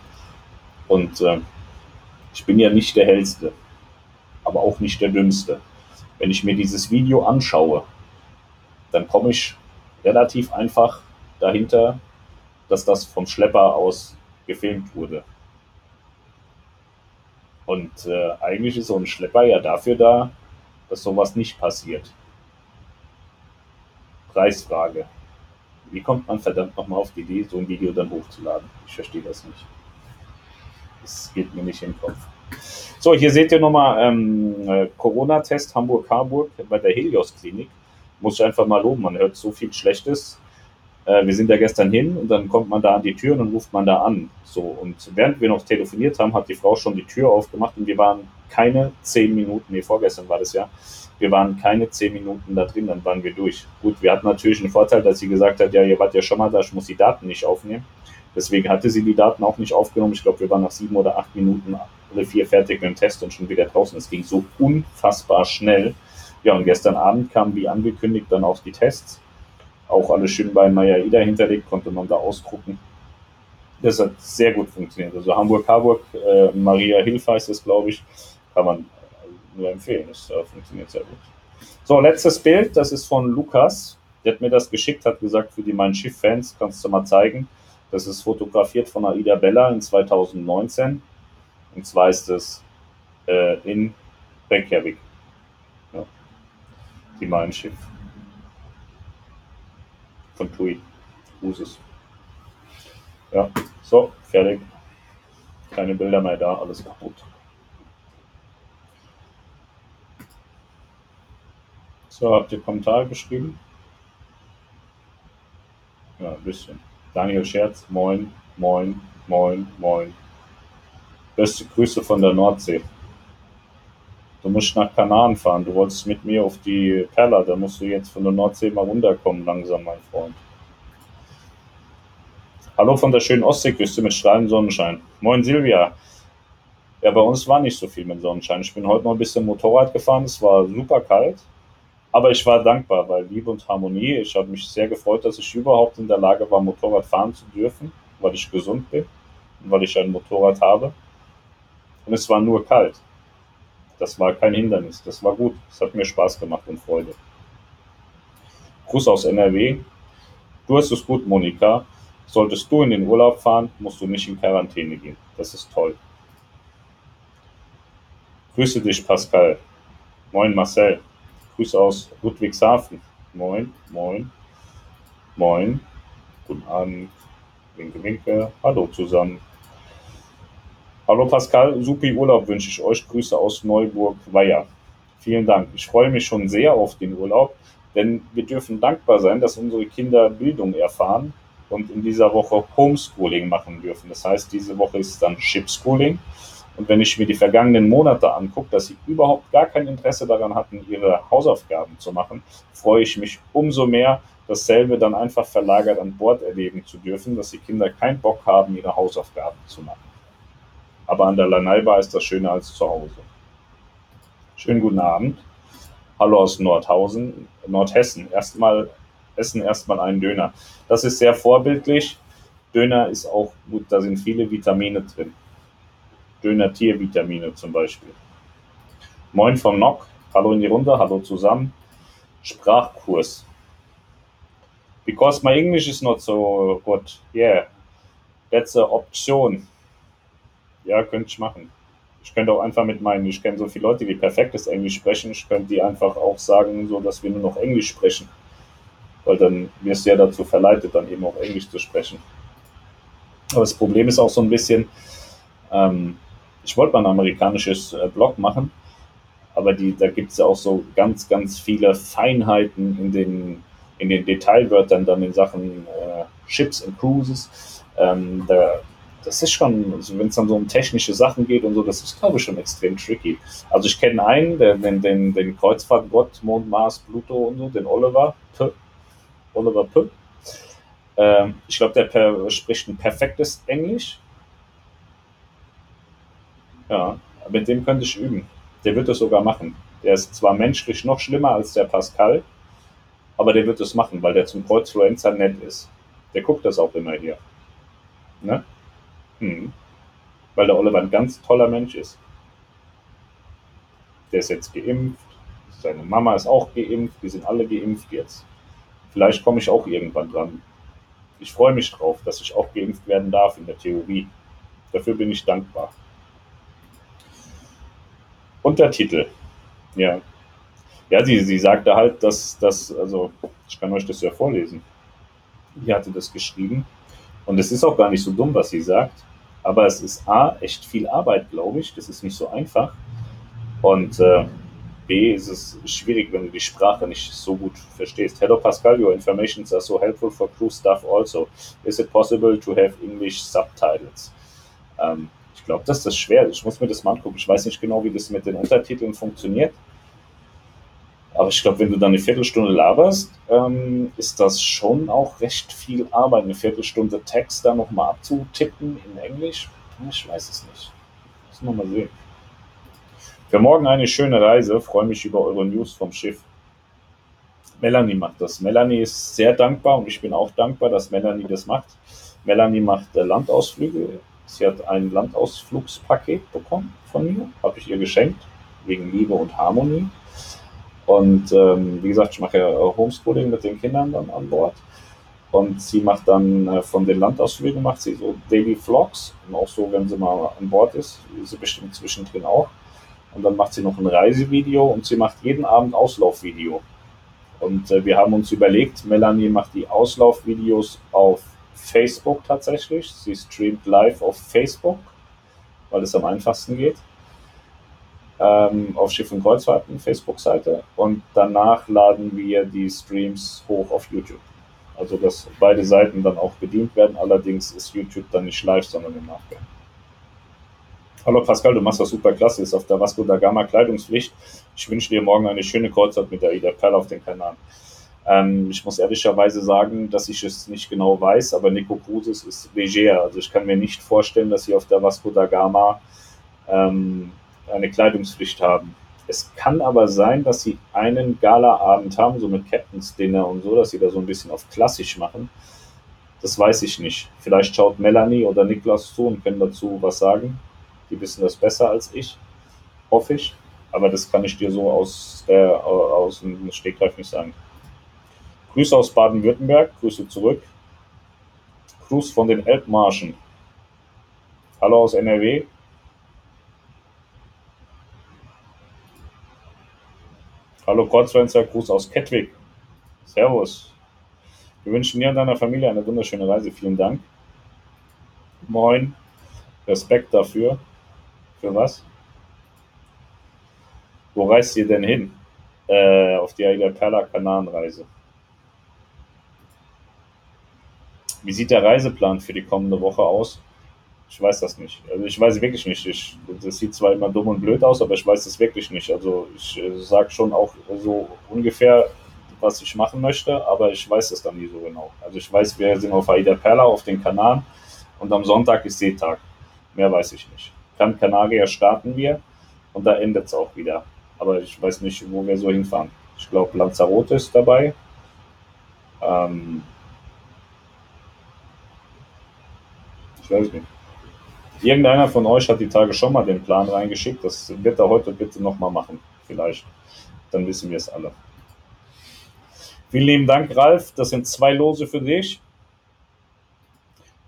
Und äh, ich bin ja nicht der Hellste, aber auch nicht der Dümmste. Wenn ich mir dieses Video anschaue, dann komme ich relativ einfach dahinter, dass das vom Schlepper aus gefilmt wurde. Und äh, eigentlich ist so ein Schlepper ja dafür da, dass sowas nicht passiert. Preisfrage. Wie kommt man verdammt nochmal auf die Idee, so ein Video dann hochzuladen? Ich verstehe das nicht. Das geht mir nicht in den Kopf. So, hier seht ihr nochmal ähm, äh, Corona-Test Hamburg-Harburg bei der Helios-Klinik. Muss ich einfach mal loben, man hört so viel Schlechtes. Äh, wir sind da gestern hin und dann kommt man da an die Tür und dann ruft man da an. So, und während wir noch telefoniert haben, hat die Frau schon die Tür aufgemacht und wir waren keine zehn Minuten, nee, vorgestern war das ja, wir waren keine zehn Minuten da drin, dann waren wir durch. Gut, wir hatten natürlich einen Vorteil, dass sie gesagt hat, ja, ihr wart ja schon mal da, ich muss die Daten nicht aufnehmen. Deswegen hatte sie die Daten auch nicht aufgenommen. Ich glaube, wir waren nach sieben oder acht Minuten alle vier fertig mit dem Test und schon wieder draußen. Es ging so unfassbar schnell. Ja, und gestern Abend kamen wie angekündigt dann auch die Tests. Auch alles schön bei Maya Ida hinterlegt, konnte man da ausdrucken. Das hat sehr gut funktioniert. Also Hamburg-Harburg, äh, Maria Hilf heißt es, glaube ich, kann man nur empfehlen. Das äh, funktioniert sehr gut. So, letztes Bild, das ist von Lukas. Der hat mir das geschickt, hat gesagt, für die Mein Schiff-Fans kannst du mal zeigen. Das ist fotografiert von Aida Bella in 2019. Und zwar ist es äh, in Reykjavik. Ja. Die Mein Schiff. Von Tui. Usus. Ja, so, fertig. Keine Bilder mehr da, alles kaputt. So, habt ihr Kommentare geschrieben? Ja, ein bisschen. Daniel Scherz, moin, moin, moin, moin. Beste Grüße von der Nordsee. Du musst nach Kanaren fahren. Du wolltest mit mir auf die Perla. Da musst du jetzt von der Nordsee mal runterkommen, langsam, mein Freund. Hallo von der schönen Ostseeküste mit strahlendem Sonnenschein. Moin, Silvia. Ja, bei uns war nicht so viel mit Sonnenschein. Ich bin heute noch ein bisschen Motorrad gefahren. Es war super kalt. Aber ich war dankbar, weil Liebe und Harmonie, ich habe mich sehr gefreut, dass ich überhaupt in der Lage war, Motorrad fahren zu dürfen, weil ich gesund bin und weil ich ein Motorrad habe. Und es war nur kalt. Das war kein Hindernis, das war gut. Es hat mir Spaß gemacht und Freude. Gruß aus NRW. Du hast es gut, Monika. Solltest du in den Urlaub fahren, musst du nicht in Quarantäne gehen. Das ist toll. Grüße dich, Pascal. Moin, Marcel. Grüße aus Ludwigshafen. Moin, moin, moin. Guten Abend. Winke, winke. Hallo zusammen. Hallo Pascal, supi Urlaub wünsche ich euch. Grüße aus Neuburg-Weiher. Vielen Dank. Ich freue mich schon sehr auf den Urlaub, denn wir dürfen dankbar sein, dass unsere Kinder Bildung erfahren und in dieser Woche Homeschooling machen dürfen. Das heißt, diese Woche ist dann Shipschooling. Und wenn ich mir die vergangenen Monate angucke, dass sie überhaupt gar kein Interesse daran hatten, ihre Hausaufgaben zu machen, freue ich mich umso mehr, dasselbe dann einfach verlagert an Bord erleben zu dürfen, dass die Kinder keinen Bock haben, ihre Hausaufgaben zu machen. Aber an der Lanaiba ist das schöner als zu Hause. Schönen guten Abend. Hallo aus Nordhausen, Nordhessen. Erstmal essen erstmal einen Döner. Das ist sehr vorbildlich. Döner ist auch gut, da sind viele Vitamine drin. Döner Tiervitamine zum Beispiel. Moin vom Nock. Hallo in die Runde, hallo zusammen. Sprachkurs. Because my English is not so good. Yeah, that's a option. Ja, könnte ich machen. Ich könnte auch einfach mit meinen, ich kenne so viele Leute, die perfektes Englisch sprechen. Ich könnte die einfach auch sagen, so dass wir nur noch Englisch sprechen weil dann wirst du ja dazu verleitet, dann eben auch Englisch zu sprechen. Aber das Problem ist auch so ein bisschen, ähm, ich wollte mal ein amerikanisches äh, Blog machen, aber die, da gibt es ja auch so ganz, ganz viele Feinheiten in den, in den Detailwörtern dann in Sachen äh, Ships and Cruises. Ähm, da, das ist schon, also wenn es dann so um technische Sachen geht und so, das ist, glaube ich, schon extrem tricky. Also ich kenne einen, den, den, den Kreuzfahrtgott, Mond, Mars, Pluto und so, den Oliver, Oliver Pupp. Ähm, ich glaube, der per, spricht ein perfektes Englisch. Ja, mit dem könnte ich üben. Der wird es sogar machen. Der ist zwar menschlich noch schlimmer als der Pascal, aber der wird es machen, weil der zum Kreuzfluencer nett ist. Der guckt das auch immer hier. Ne? Hm. Weil der Oliver ein ganz toller Mensch ist. Der ist jetzt geimpft. Seine Mama ist auch geimpft. Die sind alle geimpft jetzt. Vielleicht komme ich auch irgendwann dran. Ich freue mich drauf, dass ich auch geimpft werden darf in der Theorie. Dafür bin ich dankbar. Untertitel. Ja. Ja, sie, sie sagte halt, dass das, also ich kann euch das ja vorlesen. Die hatte das geschrieben. Und es ist auch gar nicht so dumm, was sie sagt. Aber es ist A, echt viel Arbeit, glaube ich. Das ist nicht so einfach. Und äh, B ist es schwierig, wenn du die Sprache nicht so gut verstehst. Hello Pascal, your informations are so helpful for crew staff also. Is it possible to have English subtitles? Ähm, ich glaube, das schwer ist. Ich muss mir das mal angucken. Ich weiß nicht genau, wie das mit den Untertiteln funktioniert. Aber ich glaube, wenn du dann eine Viertelstunde laberst, ähm, ist das schon auch recht viel Arbeit, eine Viertelstunde Text da nochmal abzutippen in Englisch. Ich weiß es nicht. Müssen wir mal sehen. Für morgen eine schöne Reise. Freue mich über eure News vom Schiff. Melanie macht das. Melanie ist sehr dankbar und ich bin auch dankbar, dass Melanie das macht. Melanie macht äh, Landausflüge. Sie hat ein Landausflugspaket bekommen von mir, habe ich ihr geschenkt, wegen Liebe und Harmonie. Und ähm, wie gesagt, ich mache ja Homeschooling mit den Kindern dann an Bord. Und sie macht dann äh, von den Landausflügen, macht sie so Daily Vlogs. Und auch so, wenn sie mal an Bord ist, sie bestimmt zwischendrin auch. Und dann macht sie noch ein Reisevideo und sie macht jeden Abend Auslaufvideo. Und äh, wir haben uns überlegt, Melanie macht die Auslaufvideos auf Facebook tatsächlich. Sie streamt live auf Facebook, weil es am einfachsten geht. Ähm, auf Schiff und Kreuzfahrten Facebook-Seite. Und danach laden wir die Streams hoch auf YouTube. Also, dass beide Seiten dann auch bedient werden. Allerdings ist YouTube dann nicht live, sondern im Nachgang. Hallo Pascal, du machst das super klasse, ist auf der Vasco da Gama Kleidungspflicht. Ich wünsche dir morgen eine schöne Kreuzfahrt mit der Ida Perl auf den Kanal. Ähm, ich muss ehrlicherweise sagen, dass ich es nicht genau weiß, aber Nico Cruises ist leger. Also ich kann mir nicht vorstellen, dass sie auf der Vasco da Gama ähm, eine Kleidungspflicht haben. Es kann aber sein, dass sie einen Galaabend haben, so mit Captain's Dinner und so, dass sie da so ein bisschen auf klassisch machen. Das weiß ich nicht. Vielleicht schaut Melanie oder Niklas zu und können dazu was sagen. Die wissen das besser als ich, hoffe ich. Aber das kann ich dir so aus, der, aus dem Stegreif nicht sagen. Grüße aus Baden-Württemberg, Grüße zurück. Gruß von den Elbmarschen. Hallo aus NRW. Hallo Kreuzfenster, Gruß aus Kettwig. Servus. Wir wünschen dir und deiner Familie eine wunderschöne Reise. Vielen Dank. Moin. Respekt dafür. Für was? Wo reist ihr denn hin? Äh, auf die Aida Perla Kanarenreise. Wie sieht der Reiseplan für die kommende Woche aus? Ich weiß das nicht. Also ich weiß wirklich nicht. Ich, das sieht zwar immer dumm und blöd aus, aber ich weiß es wirklich nicht. Also ich äh, sage schon auch so ungefähr, was ich machen möchte, aber ich weiß es dann nie so genau. Also ich weiß, wir sind auf Aida Perla auf den Kanaren und am Sonntag ist Seetag. Mehr weiß ich nicht. Gran Canaria starten wir und da endet es auch wieder. Aber ich weiß nicht, wo wir so hinfahren. Ich glaube, Lanzarote ist dabei. Ähm, ich weiß nicht. Irgendeiner von euch hat die Tage schon mal den Plan reingeschickt. Das wird er heute bitte nochmal machen. Vielleicht. Dann wissen wir es alle. Vielen lieben Dank, Ralf. Das sind zwei Lose für dich.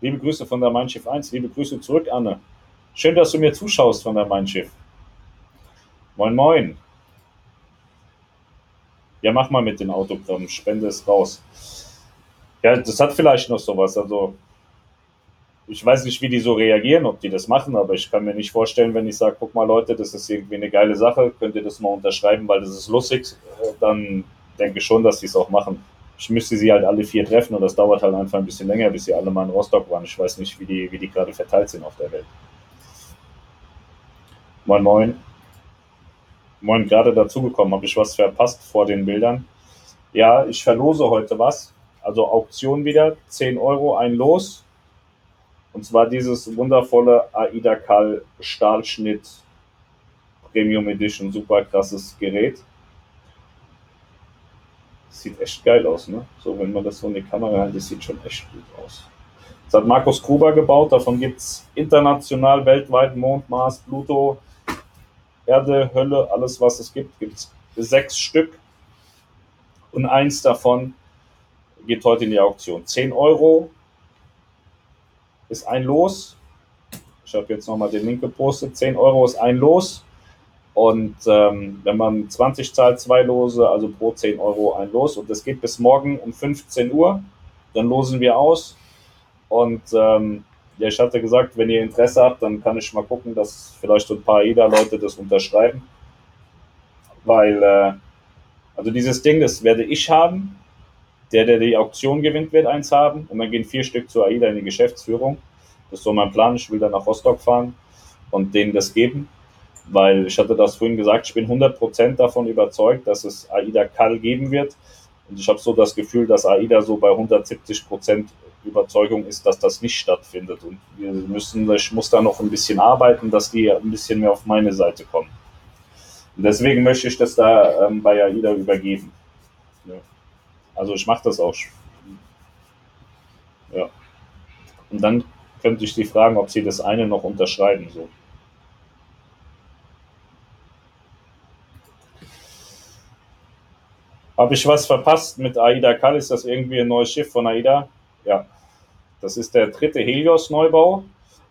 Liebe Grüße von der Mein Schiff 1. Liebe Grüße zurück, Anne. Schön, dass du mir zuschaust von der Mein Schiff. Moin, moin. Ja, mach mal mit den Autogrammen. Spende es raus. Ja, das hat vielleicht noch sowas. Also, ich weiß nicht, wie die so reagieren, ob die das machen, aber ich kann mir nicht vorstellen, wenn ich sage, guck mal Leute, das ist irgendwie eine geile Sache, könnt ihr das mal unterschreiben, weil das ist lustig, dann denke ich schon, dass die es auch machen. Ich müsste sie halt alle vier treffen und das dauert halt einfach ein bisschen länger, bis sie alle mal in Rostock waren. Ich weiß nicht, wie die, wie die gerade verteilt sind auf der Welt. Moin, moin. Moin, gerade dazugekommen. Habe ich was verpasst vor den Bildern? Ja, ich verlose heute was. Also Auktion wieder. 10 Euro ein Los. Und zwar dieses wundervolle Aida Kal Stahlschnitt Premium Edition. Super krasses Gerät. Sieht echt geil aus, ne? So, wenn man das so in die Kamera hält, das sieht schon echt gut aus. Das hat Markus Gruber gebaut. Davon gibt es international, weltweit Mond, Mars, Pluto, Erde, Hölle, alles was es gibt, gibt es sechs Stück. Und eins davon geht heute in die Auktion. 10 Euro ist ein Los. Ich habe jetzt nochmal den Link gepostet. 10 Euro ist ein Los. Und ähm, wenn man 20 zahlt, zwei Lose, also pro 10 Euro ein Los. Und das geht bis morgen um 15 Uhr. Dann losen wir aus. Und ähm, ja, ich hatte gesagt, wenn ihr Interesse habt, dann kann ich mal gucken, dass vielleicht ein paar EDA-Leute das unterschreiben. Weil, äh, also dieses Ding, das werde ich haben. Der, der die Auktion gewinnt, wird eins haben. Und dann gehen vier Stück zu AIDA in die Geschäftsführung. Das ist so mein Plan. Ich will dann nach Rostock fahren und denen das geben. Weil ich hatte das vorhin gesagt, ich bin 100% davon überzeugt, dass es AIDA Kall geben wird. Und ich habe so das Gefühl, dass AIDA so bei 170% Überzeugung ist, dass das nicht stattfindet. Und wir müssen, ich muss da noch ein bisschen arbeiten, dass die ein bisschen mehr auf meine Seite kommen. Und deswegen möchte ich das da ähm, bei AIDA übergeben. Also ich mache das auch. Ja. Und dann könnte ich Sie fragen, ob Sie das eine noch unterschreiben. So. Habe ich was verpasst mit AIDA Kall? Ist das irgendwie ein neues Schiff von AIDA? Ja, das ist der dritte Helios-Neubau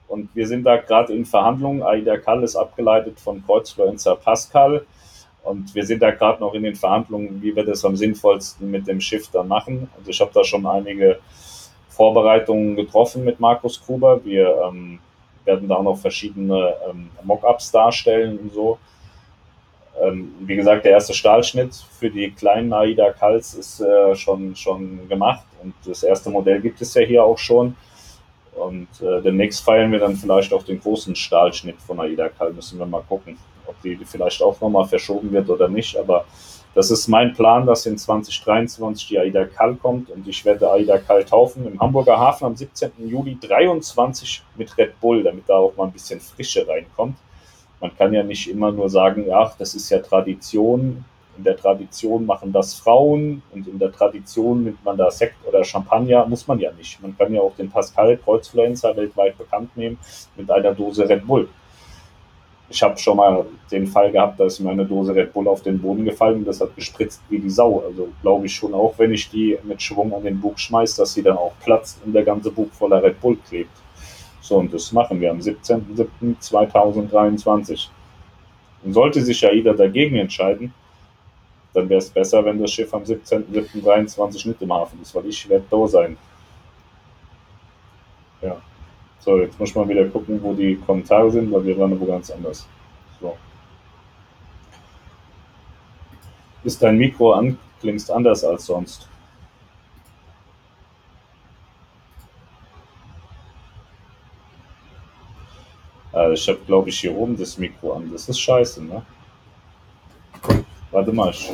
und wir sind da gerade in Verhandlungen. AIDA Kall ist abgeleitet von Kreuzfluencer Pascal und wir sind da gerade noch in den Verhandlungen, wie wir das am sinnvollsten mit dem Schiff dann machen. Also ich habe da schon einige Vorbereitungen getroffen mit Markus Gruber. Wir ähm, werden da auch noch verschiedene ähm, Mockups darstellen und so. Ähm, wie gesagt, der erste Stahlschnitt für die kleinen AIDA Kals ist äh, schon, schon gemacht und das erste Modell gibt es ja hier auch schon. Und äh, demnächst feiern wir dann vielleicht auch den großen Stahlschnitt von AIDA Kal. Müssen wir mal gucken, ob die vielleicht auch nochmal verschoben wird oder nicht. Aber das ist mein Plan, dass in 2023 die AIDA Kal kommt und ich werde AIDA Kal taufen im Hamburger Hafen am 17. Juli 23 mit Red Bull, damit da auch mal ein bisschen Frische reinkommt. Man kann ja nicht immer nur sagen, ach, das ist ja Tradition. In der Tradition machen das Frauen und in der Tradition nimmt man da Sekt oder Champagner. Muss man ja nicht. Man kann ja auch den Pascal Kreuzfluencer weltweit bekannt nehmen mit einer Dose Red Bull ich habe schon mal den Fall gehabt, da ist mir eine Dose Red Bull auf den Boden gefallen und das hat gespritzt wie die Sau. Also glaube ich schon auch, wenn ich die mit Schwung an den Bug schmeiße, dass sie dann auch platzt und der ganze Bug voller Red Bull klebt. So, und das machen wir am 17.07.2023. Und sollte sich ja jeder dagegen entscheiden, dann wäre es besser, wenn das Schiff am 17.07.23 nicht im Hafen ist, weil ich werde da sein. Ja. So, jetzt muss man wieder gucken, wo die Kommentare sind, weil wir waren wo ganz anders. So. Ist dein Mikro an, klingst anders als sonst. Also ich habe, glaube ich, hier oben das Mikro an. Das ist scheiße, ne? Warte mal, ich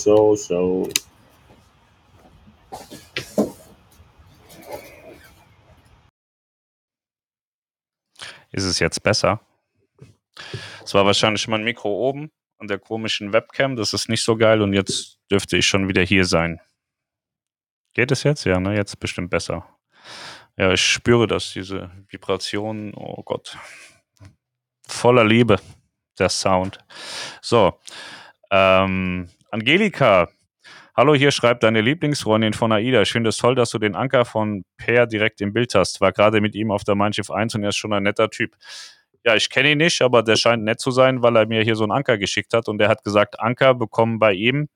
So, so. Ist es jetzt besser? Es war wahrscheinlich mein Mikro oben an der komischen Webcam. Das ist nicht so geil und jetzt dürfte ich schon wieder hier sein. Geht es jetzt? Ja, ne? Jetzt bestimmt besser. Ja, ich spüre das, diese Vibrationen. Oh Gott. Voller Liebe, der Sound. So. Ähm, Angelika, hallo, hier schreibt deine Lieblingsfreundin von AIDA. Ich finde es toll, dass du den Anker von Per direkt im Bild hast. War gerade mit ihm auf der Mein Schiff 1 und er ist schon ein netter Typ. Ja, ich kenne ihn nicht, aber der scheint nett zu sein, weil er mir hier so einen Anker geschickt hat und er hat gesagt, Anker bekommen bei ihm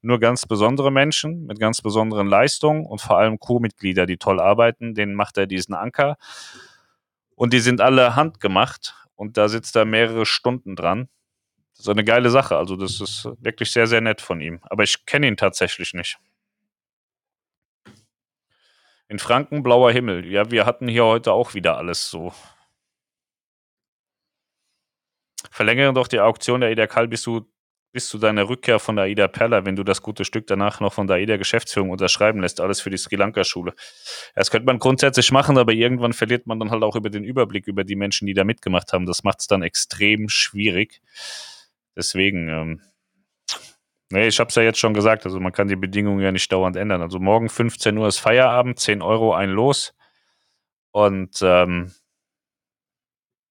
nur ganz besondere Menschen mit ganz besonderen Leistungen und vor allem Crewmitglieder, die toll arbeiten. Denen macht er diesen Anker und die sind alle handgemacht und da sitzt er mehrere Stunden dran ist eine geile Sache. Also, das ist wirklich sehr, sehr nett von ihm. Aber ich kenne ihn tatsächlich nicht. In Franken blauer Himmel. Ja, wir hatten hier heute auch wieder alles so. Verlängere doch die Auktion der Ida Kall bis, du, bis zu deiner Rückkehr von der Ida Perla, wenn du das gute Stück danach noch von der Ida Geschäftsführung unterschreiben lässt. Alles für die Sri Lanka-Schule. Das könnte man grundsätzlich machen, aber irgendwann verliert man dann halt auch über den Überblick über die Menschen, die da mitgemacht haben. Das macht es dann extrem schwierig. Deswegen, ähm, nee, ich habe es ja jetzt schon gesagt, also man kann die Bedingungen ja nicht dauernd ändern. Also morgen 15 Uhr ist Feierabend, 10 Euro ein Los. Und ähm,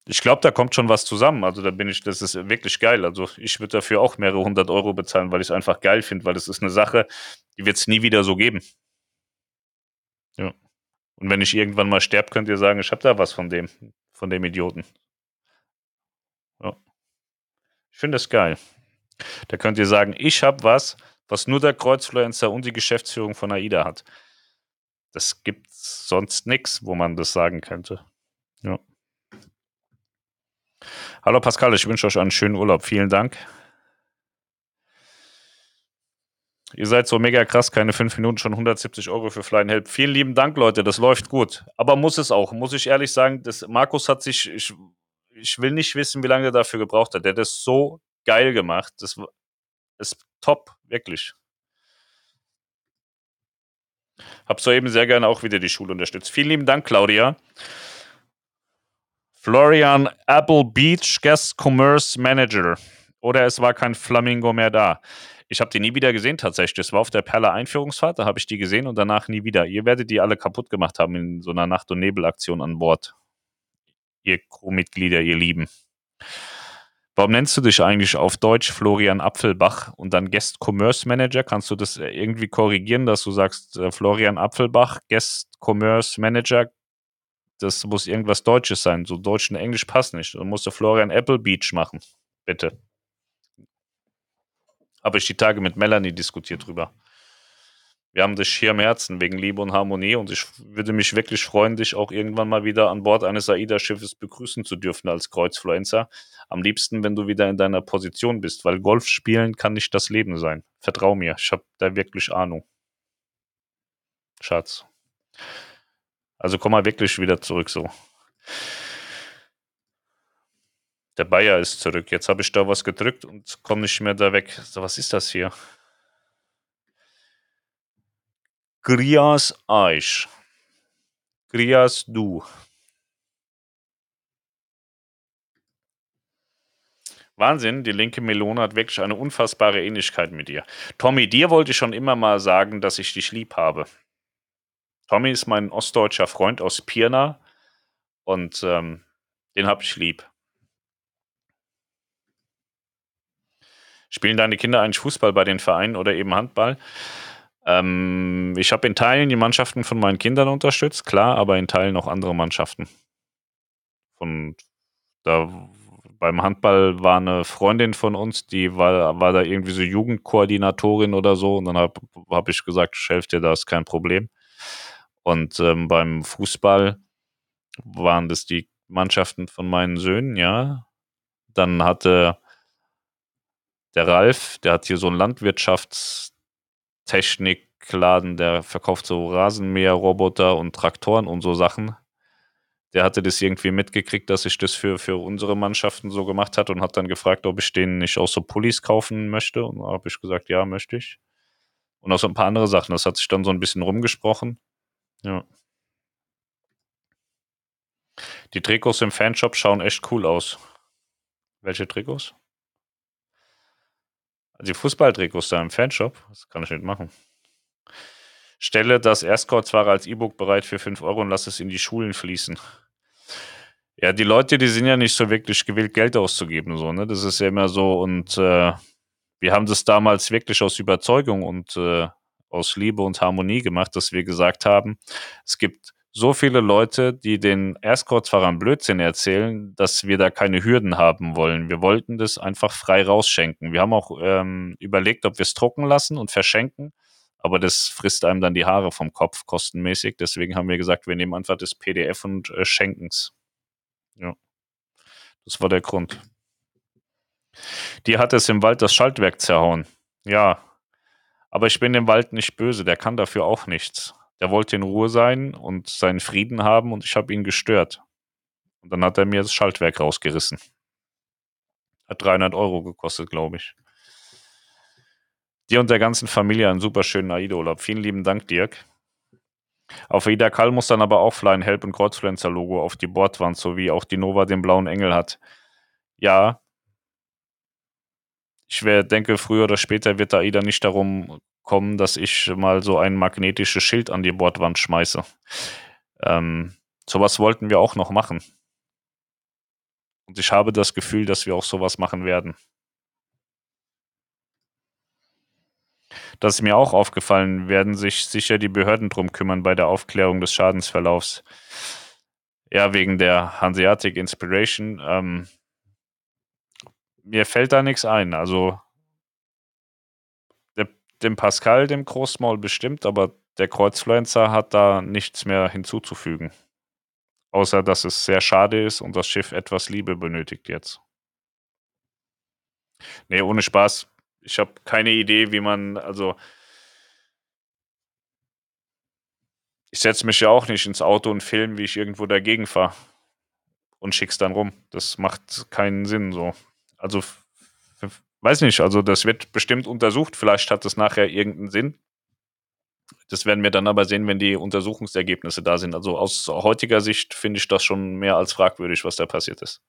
ich glaube, da kommt schon was zusammen. Also da bin ich, das ist wirklich geil. Also ich würde dafür auch mehrere hundert Euro bezahlen, weil ich es einfach geil finde, weil das ist eine Sache, die wird es nie wieder so geben. Ja. Und wenn ich irgendwann mal sterbe, könnt ihr sagen, ich habe da was von dem, von dem Idioten. Ja. Ich finde das geil. Da könnt ihr sagen, ich habe was, was nur der Kreuzfluencer und die Geschäftsführung von AIDA hat. Das gibt sonst nichts, wo man das sagen könnte. Ja. Hallo Pascal, ich wünsche euch einen schönen Urlaub. Vielen Dank. Ihr seid so mega krass, keine fünf Minuten, schon 170 Euro für Flying Help. Vielen lieben Dank, Leute, das läuft gut. Aber muss es auch, muss ich ehrlich sagen, das, Markus hat sich, ich ich will nicht wissen, wie lange er dafür gebraucht hat. Der hat das so geil gemacht. Das ist top, wirklich. Hab soeben sehr gerne auch wieder die Schule unterstützt. Vielen lieben Dank, Claudia. Florian Apple Beach Guest Commerce Manager. Oder es war kein Flamingo mehr da. Ich habe die nie wieder gesehen tatsächlich. Das war auf der Perle Einführungsfahrt, da habe ich die gesehen und danach nie wieder. Ihr werdet die alle kaputt gemacht haben in so einer Nacht- und Nebelaktion an Bord ihr Crewmitglieder, ihr Lieben. Warum nennst du dich eigentlich auf Deutsch Florian Apfelbach und dann Guest Commerce Manager? Kannst du das irgendwie korrigieren, dass du sagst äh, Florian Apfelbach, Guest Commerce Manager? Das muss irgendwas Deutsches sein. So Deutsch und Englisch passt nicht. Dann musst du Florian Apple Beach machen. Bitte. Habe ich die Tage mit Melanie diskutiert drüber. Wir haben dich hier im Herzen wegen Liebe und Harmonie und ich würde mich wirklich freuen, dich auch irgendwann mal wieder an Bord eines AIDA-Schiffes begrüßen zu dürfen als Kreuzfluencer. Am liebsten, wenn du wieder in deiner Position bist, weil Golf spielen kann nicht das Leben sein. Vertrau mir, ich habe da wirklich Ahnung. Schatz. Also komm mal wirklich wieder zurück so. Der Bayer ist zurück. Jetzt habe ich da was gedrückt und komme nicht mehr da weg. So, was ist das hier? Grias Eich. Grias Du. Wahnsinn, die linke Melone hat wirklich eine unfassbare Ähnlichkeit mit dir. Tommy, dir wollte ich schon immer mal sagen, dass ich dich lieb habe. Tommy ist mein ostdeutscher Freund aus Pirna und ähm, den habe ich lieb. Spielen deine Kinder eigentlich Fußball bei den Vereinen oder eben Handball? Ähm, ich habe in Teilen die Mannschaften von meinen Kindern unterstützt, klar, aber in Teilen auch andere Mannschaften. Von da beim Handball war eine Freundin von uns, die war, war da irgendwie so Jugendkoordinatorin oder so. Und dann habe hab ich gesagt, ich helfe dir, da ist kein Problem. Und ähm, beim Fußball waren das die Mannschaften von meinen Söhnen, ja. Dann hatte der Ralf, der hat hier so einen Landwirtschaftstechnikladen, der verkauft so Rasenmäherroboter und Traktoren und so Sachen. Der hatte das irgendwie mitgekriegt, dass ich das für, für unsere Mannschaften so gemacht hat und hat dann gefragt, ob ich denen nicht auch so Pullis kaufen möchte. Und da habe ich gesagt, ja, möchte ich. Und auch so ein paar andere Sachen. Das hat sich dann so ein bisschen rumgesprochen. Ja. Die Trikots im Fanshop schauen echt cool aus. Welche Trikots? Die Fußballtrikots da im Fanshop? Das kann ich nicht machen. Stelle das Erstkreuzfahrer als E-Book bereit für 5 Euro und lass es in die Schulen fließen. Ja, die Leute, die sind ja nicht so wirklich gewillt, Geld auszugeben, so, ne? Das ist ja immer so und äh, wir haben das damals wirklich aus Überzeugung und äh, aus Liebe und Harmonie gemacht, dass wir gesagt haben, es gibt so viele Leute, die den Erstkreuzfahrern Blödsinn erzählen, dass wir da keine Hürden haben wollen. Wir wollten das einfach frei rausschenken. Wir haben auch ähm, überlegt, ob wir es drucken lassen und verschenken, aber das frisst einem dann die Haare vom Kopf kostenmäßig. Deswegen haben wir gesagt, wir nehmen einfach das PDF und äh, schenken es. Ja. Das war der Grund. Die hat es im Wald das Schaltwerk zerhauen. Ja, aber ich bin dem Wald nicht böse, der kann dafür auch nichts. Der wollte in Ruhe sein und seinen Frieden haben und ich habe ihn gestört. Und dann hat er mir das Schaltwerk rausgerissen. Hat 300 Euro gekostet, glaube ich. Dir und der ganzen Familie einen super schönen AIDA-Urlaub. Vielen lieben Dank, Dirk. Auf AIDA Kall muss dann aber auch Flying Help und Kreuzfluencer-Logo auf die Bordwand, sowie auch die Nova den blauen Engel hat. Ja, ich denke, früher oder später wird da AIDA nicht darum kommen, dass ich mal so ein magnetisches Schild an die Bordwand schmeiße. Ähm, sowas wollten wir auch noch machen. Und ich habe das Gefühl, dass wir auch sowas machen werden. Das ist mir auch aufgefallen, werden sich sicher die Behörden drum kümmern bei der Aufklärung des Schadensverlaufs. Ja, wegen der Hanseatic Inspiration. Ähm, mir fällt da nichts ein. Also dem Pascal, dem Großmaul bestimmt, aber der Kreuzfluencer hat da nichts mehr hinzuzufügen. Außer, dass es sehr schade ist und das Schiff etwas Liebe benötigt jetzt. Nee, ohne Spaß ich habe keine Idee, wie man, also ich setze mich ja auch nicht ins Auto und filme, wie ich irgendwo dagegen fahre und schick's dann rum. Das macht keinen Sinn so. Also weiß nicht, also das wird bestimmt untersucht, vielleicht hat das nachher irgendeinen Sinn. Das werden wir dann aber sehen, wenn die Untersuchungsergebnisse da sind. Also aus heutiger Sicht finde ich das schon mehr als fragwürdig, was da passiert ist.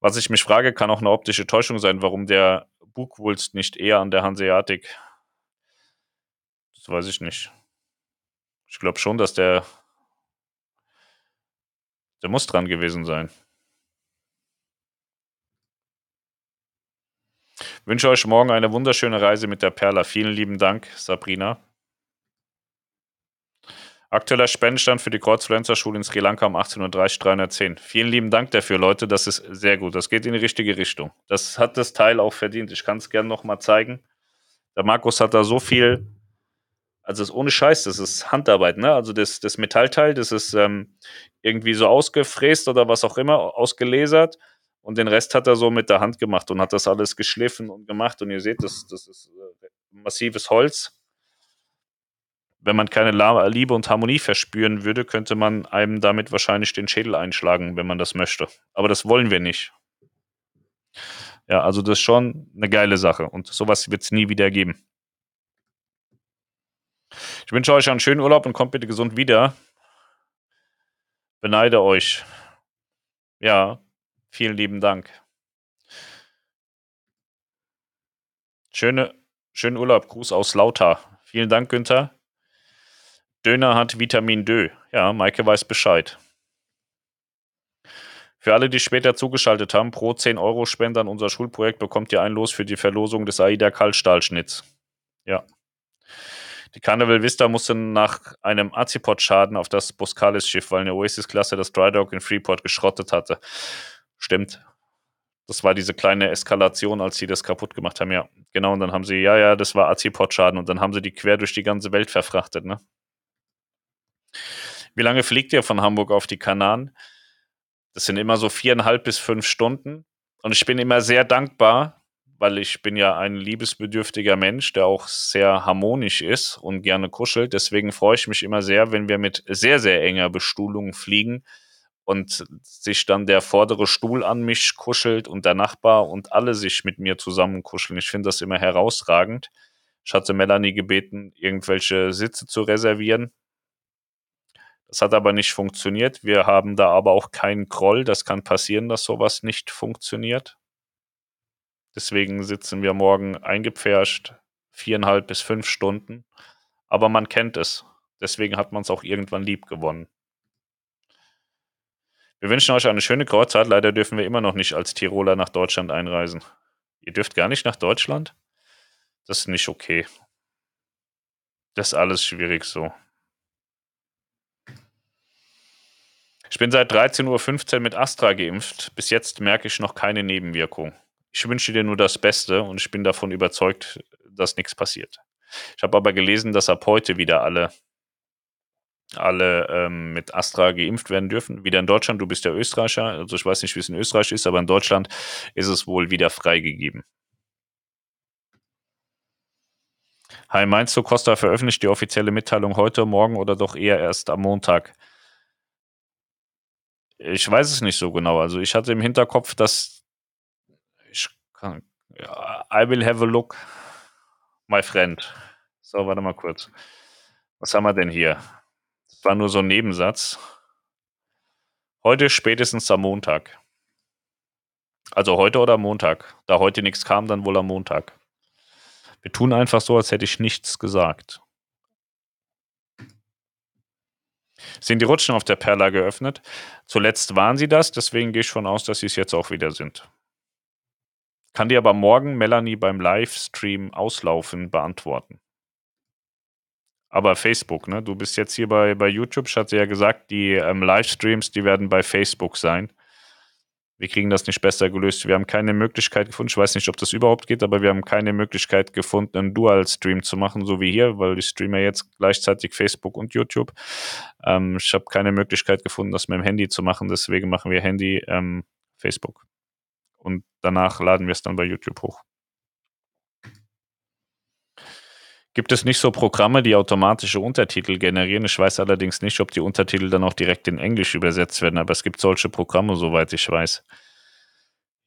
Was ich mich frage, kann auch eine optische Täuschung sein, warum der Bugwulst nicht eher an der Hanseatic? Das weiß ich nicht. Ich glaube schon, dass der. Der muss dran gewesen sein. Wünsche euch morgen eine wunderschöne Reise mit der Perla. Vielen lieben Dank, Sabrina. Aktueller Spendenstand für die Kreuzfluencer-Schule in Sri Lanka um 18.30 Uhr 310. Vielen lieben Dank dafür, Leute. Das ist sehr gut. Das geht in die richtige Richtung. Das hat das Teil auch verdient. Ich kann es gerne nochmal zeigen. Der Markus hat da so viel Also das ist ohne Scheiß, das ist Handarbeit, ne? Also das, das Metallteil, das ist ähm, irgendwie so ausgefräst oder was auch immer, ausgelasert. Und den Rest hat er so mit der Hand gemacht und hat das alles geschliffen und gemacht. Und ihr seht, das, das ist äh, massives Holz. Wenn man keine Liebe und Harmonie verspüren würde, könnte man einem damit wahrscheinlich den Schädel einschlagen, wenn man das möchte. Aber das wollen wir nicht. Ja, also das ist schon eine geile Sache und sowas wird es nie wieder geben. Ich wünsche euch einen schönen Urlaub und kommt bitte gesund wieder. Beneide euch. Ja, vielen lieben Dank. Schöne, schönen Urlaub. Gruß aus Lauter. Vielen Dank, Günther. Döner hat Vitamin D. Ja, Maike weiß Bescheid. Für alle, die später zugeschaltet haben, pro 10 Euro Spende an unser Schulprojekt bekommt ihr ein Los für die Verlosung des AIDA Kaltstahlschnitts. Ja. Die Carnival Vista musste nach einem Azipod-Schaden auf das Boskalis-Schiff, weil eine Oasis-Klasse das Drydock in Freeport geschrottet hatte. Stimmt. Das war diese kleine Eskalation, als sie das kaputt gemacht haben. Ja, genau. Und dann haben sie, ja, ja, das war Azipod-Schaden. Und dann haben sie die quer durch die ganze Welt verfrachtet, ne? Wie lange fliegt ihr von Hamburg auf die Kanaren? Das sind immer so viereinhalb bis fünf Stunden. Und ich bin immer sehr dankbar, weil ich bin ja ein liebesbedürftiger Mensch, der auch sehr harmonisch ist und gerne kuschelt. Deswegen freue ich mich immer sehr, wenn wir mit sehr, sehr enger Bestuhlung fliegen und sich dann der vordere Stuhl an mich kuschelt und der Nachbar und alle sich mit mir zusammen kuscheln. Ich finde das immer herausragend. Ich hatte Melanie gebeten, irgendwelche Sitze zu reservieren. Das hat aber nicht funktioniert. Wir haben da aber auch keinen Groll. Das kann passieren, dass sowas nicht funktioniert. Deswegen sitzen wir morgen eingepfercht, viereinhalb bis fünf Stunden. Aber man kennt es. Deswegen hat man es auch irgendwann lieb gewonnen. Wir wünschen euch eine schöne Kreuzfahrt. Leider dürfen wir immer noch nicht als Tiroler nach Deutschland einreisen. Ihr dürft gar nicht nach Deutschland? Das ist nicht okay. Das ist alles schwierig so. Ich bin seit 13.15 Uhr mit Astra geimpft. Bis jetzt merke ich noch keine Nebenwirkung. Ich wünsche dir nur das Beste und ich bin davon überzeugt, dass nichts passiert. Ich habe aber gelesen, dass ab heute wieder alle, alle ähm, mit Astra geimpft werden dürfen. Wieder in Deutschland, du bist ja Österreicher, also ich weiß nicht, wie es in Österreich ist, aber in Deutschland ist es wohl wieder freigegeben. Hi, meinst du, Costa veröffentlicht die offizielle Mitteilung heute, morgen oder doch eher erst am Montag? Ich weiß es nicht so genau. Also ich hatte im Hinterkopf, dass ich kann, ja, I will have a look, my friend. So, warte mal kurz. Was haben wir denn hier? War nur so ein Nebensatz. Heute spätestens am Montag. Also heute oder Montag. Da heute nichts kam, dann wohl am Montag. Wir tun einfach so, als hätte ich nichts gesagt. Sind die Rutschen auf der Perla geöffnet? Zuletzt waren sie das, deswegen gehe ich von aus, dass sie es jetzt auch wieder sind. Kann dir aber morgen Melanie beim Livestream auslaufen beantworten. Aber Facebook, ne? Du bist jetzt hier bei, bei YouTube. Ich hatte ja gesagt, die ähm, Livestreams, die werden bei Facebook sein wir kriegen das nicht besser gelöst. Wir haben keine Möglichkeit gefunden, ich weiß nicht, ob das überhaupt geht, aber wir haben keine Möglichkeit gefunden, einen Dual-Stream zu machen, so wie hier, weil ich streame jetzt gleichzeitig Facebook und YouTube. Ähm, ich habe keine Möglichkeit gefunden, das mit dem Handy zu machen, deswegen machen wir Handy, ähm, Facebook. Und danach laden wir es dann bei YouTube hoch. Gibt es nicht so Programme, die automatische Untertitel generieren? Ich weiß allerdings nicht, ob die Untertitel dann auch direkt in Englisch übersetzt werden, aber es gibt solche Programme, soweit ich weiß.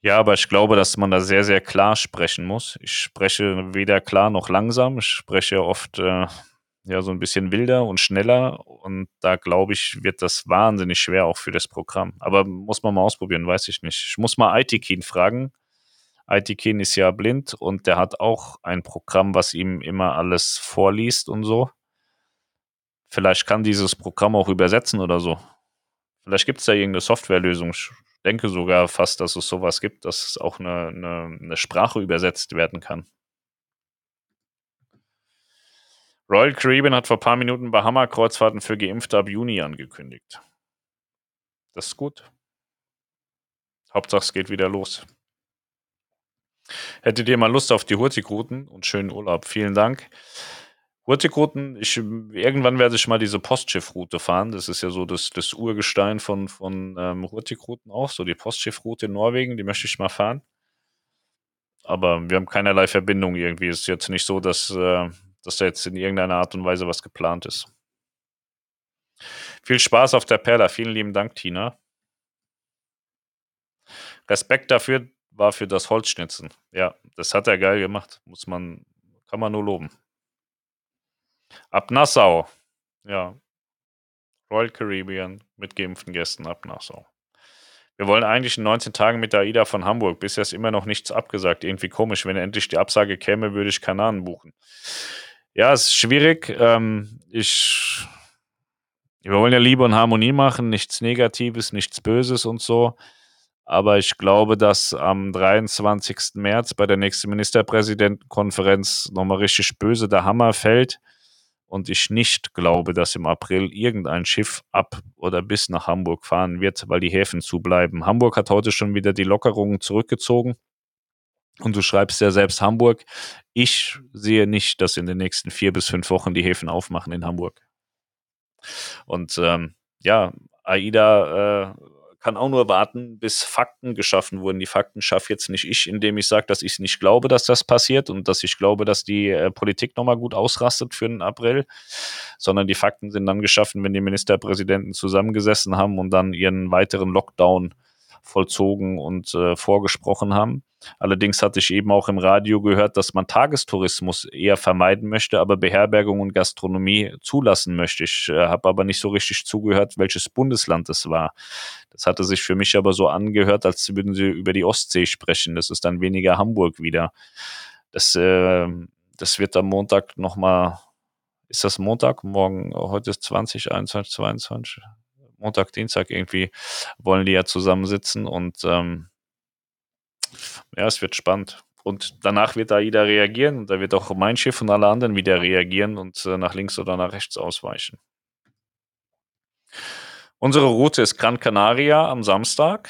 Ja, aber ich glaube, dass man da sehr, sehr klar sprechen muss. Ich spreche weder klar noch langsam. Ich spreche oft äh, ja so ein bisschen wilder und schneller und da glaube ich, wird das wahnsinnig schwer auch für das Programm. Aber muss man mal ausprobieren, weiß ich nicht. Ich muss mal IT-Keen fragen Aitikin ist ja blind und der hat auch ein Programm, was ihm immer alles vorliest und so. Vielleicht kann dieses Programm auch übersetzen oder so. Vielleicht gibt es da irgendeine Softwarelösung. Ich denke sogar fast, dass es sowas gibt, dass auch eine, eine, eine Sprache übersetzt werden kann. Royal Caribbean hat vor ein paar Minuten Bahama-Kreuzfahrten für Geimpfte ab Juni angekündigt. Das ist gut. Hauptsache es geht wieder los. Hättet ihr mal Lust auf die Hurtigruten und schönen Urlaub? Vielen Dank. Hurtigruten, ich, irgendwann werde ich mal diese Postschiffroute fahren. Das ist ja so das, das Urgestein von, von ähm, Hurtigruten auch, so die Postschiffroute in Norwegen, die möchte ich mal fahren. Aber wir haben keinerlei Verbindung irgendwie. Es ist jetzt nicht so, dass, äh, dass da jetzt in irgendeiner Art und Weise was geplant ist. Viel Spaß auf der Perla. Vielen lieben Dank, Tina. Respekt dafür war für das Holzschnitzen. Ja, das hat er geil gemacht. Muss man, kann man nur loben. Ab Nassau. Ja. Royal Caribbean mit geimpften Gästen ab Nassau. Wir wollen eigentlich in 19 Tagen mit der AIDA von Hamburg. Bisher ist immer noch nichts abgesagt. Irgendwie komisch. Wenn endlich die Absage käme, würde ich Kanaren buchen. Ja, es ist schwierig. Ähm, ich, wir wollen ja Liebe und Harmonie machen. Nichts Negatives, nichts Böses und so. Aber ich glaube, dass am 23. März bei der nächsten Ministerpräsidentenkonferenz nochmal richtig böse der Hammer fällt und ich nicht glaube, dass im April irgendein Schiff ab oder bis nach Hamburg fahren wird, weil die Häfen zubleiben. Hamburg hat heute schon wieder die Lockerungen zurückgezogen. Und du schreibst ja selbst Hamburg. Ich sehe nicht, dass in den nächsten vier bis fünf Wochen die Häfen aufmachen in Hamburg. Und ähm, ja, AIDA äh, kann auch nur warten, bis Fakten geschaffen wurden. Die Fakten schaffe jetzt nicht ich, indem ich sage, dass ich nicht glaube, dass das passiert und dass ich glaube, dass die äh, Politik nochmal gut ausrastet für den April, sondern die Fakten sind dann geschaffen, wenn die Ministerpräsidenten zusammengesessen haben und dann ihren weiteren Lockdown vollzogen und äh, vorgesprochen haben. Allerdings hatte ich eben auch im Radio gehört, dass man Tagestourismus eher vermeiden möchte, aber Beherbergung und Gastronomie zulassen möchte. Ich äh, habe aber nicht so richtig zugehört, welches Bundesland es war. Das hatte sich für mich aber so angehört, als würden sie über die Ostsee sprechen. Das ist dann weniger Hamburg wieder. Das, äh, das wird am Montag nochmal, ist das Montag? Morgen, heute ist 20, 21, 22. Montag, Dienstag irgendwie wollen die ja zusammensitzen und ähm, ja, es wird spannend. Und danach wird da jeder reagieren und da wird auch mein Schiff und alle anderen wieder reagieren und äh, nach links oder nach rechts ausweichen. Unsere Route ist Gran Canaria am Samstag.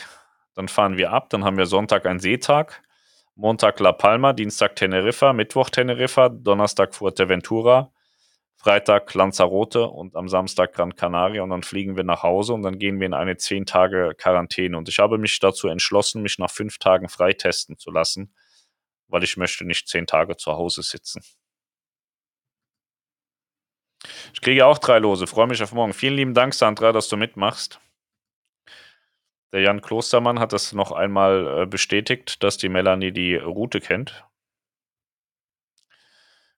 Dann fahren wir ab. Dann haben wir Sonntag einen Seetag. Montag La Palma, Dienstag Teneriffa, Mittwoch Teneriffa, Donnerstag Fuerteventura, Freitag Lanzarote und am Samstag Gran Canaria und dann fliegen wir nach Hause und dann gehen wir in eine zehn Tage Quarantäne. Und ich habe mich dazu entschlossen, mich nach fünf Tagen freitesten zu lassen, weil ich möchte nicht zehn Tage zu Hause sitzen. Ich kriege auch drei Lose, freue mich auf morgen. Vielen lieben Dank, Sandra, dass du mitmachst. Der Jan Klostermann hat das noch einmal äh, bestätigt, dass die Melanie die Route kennt.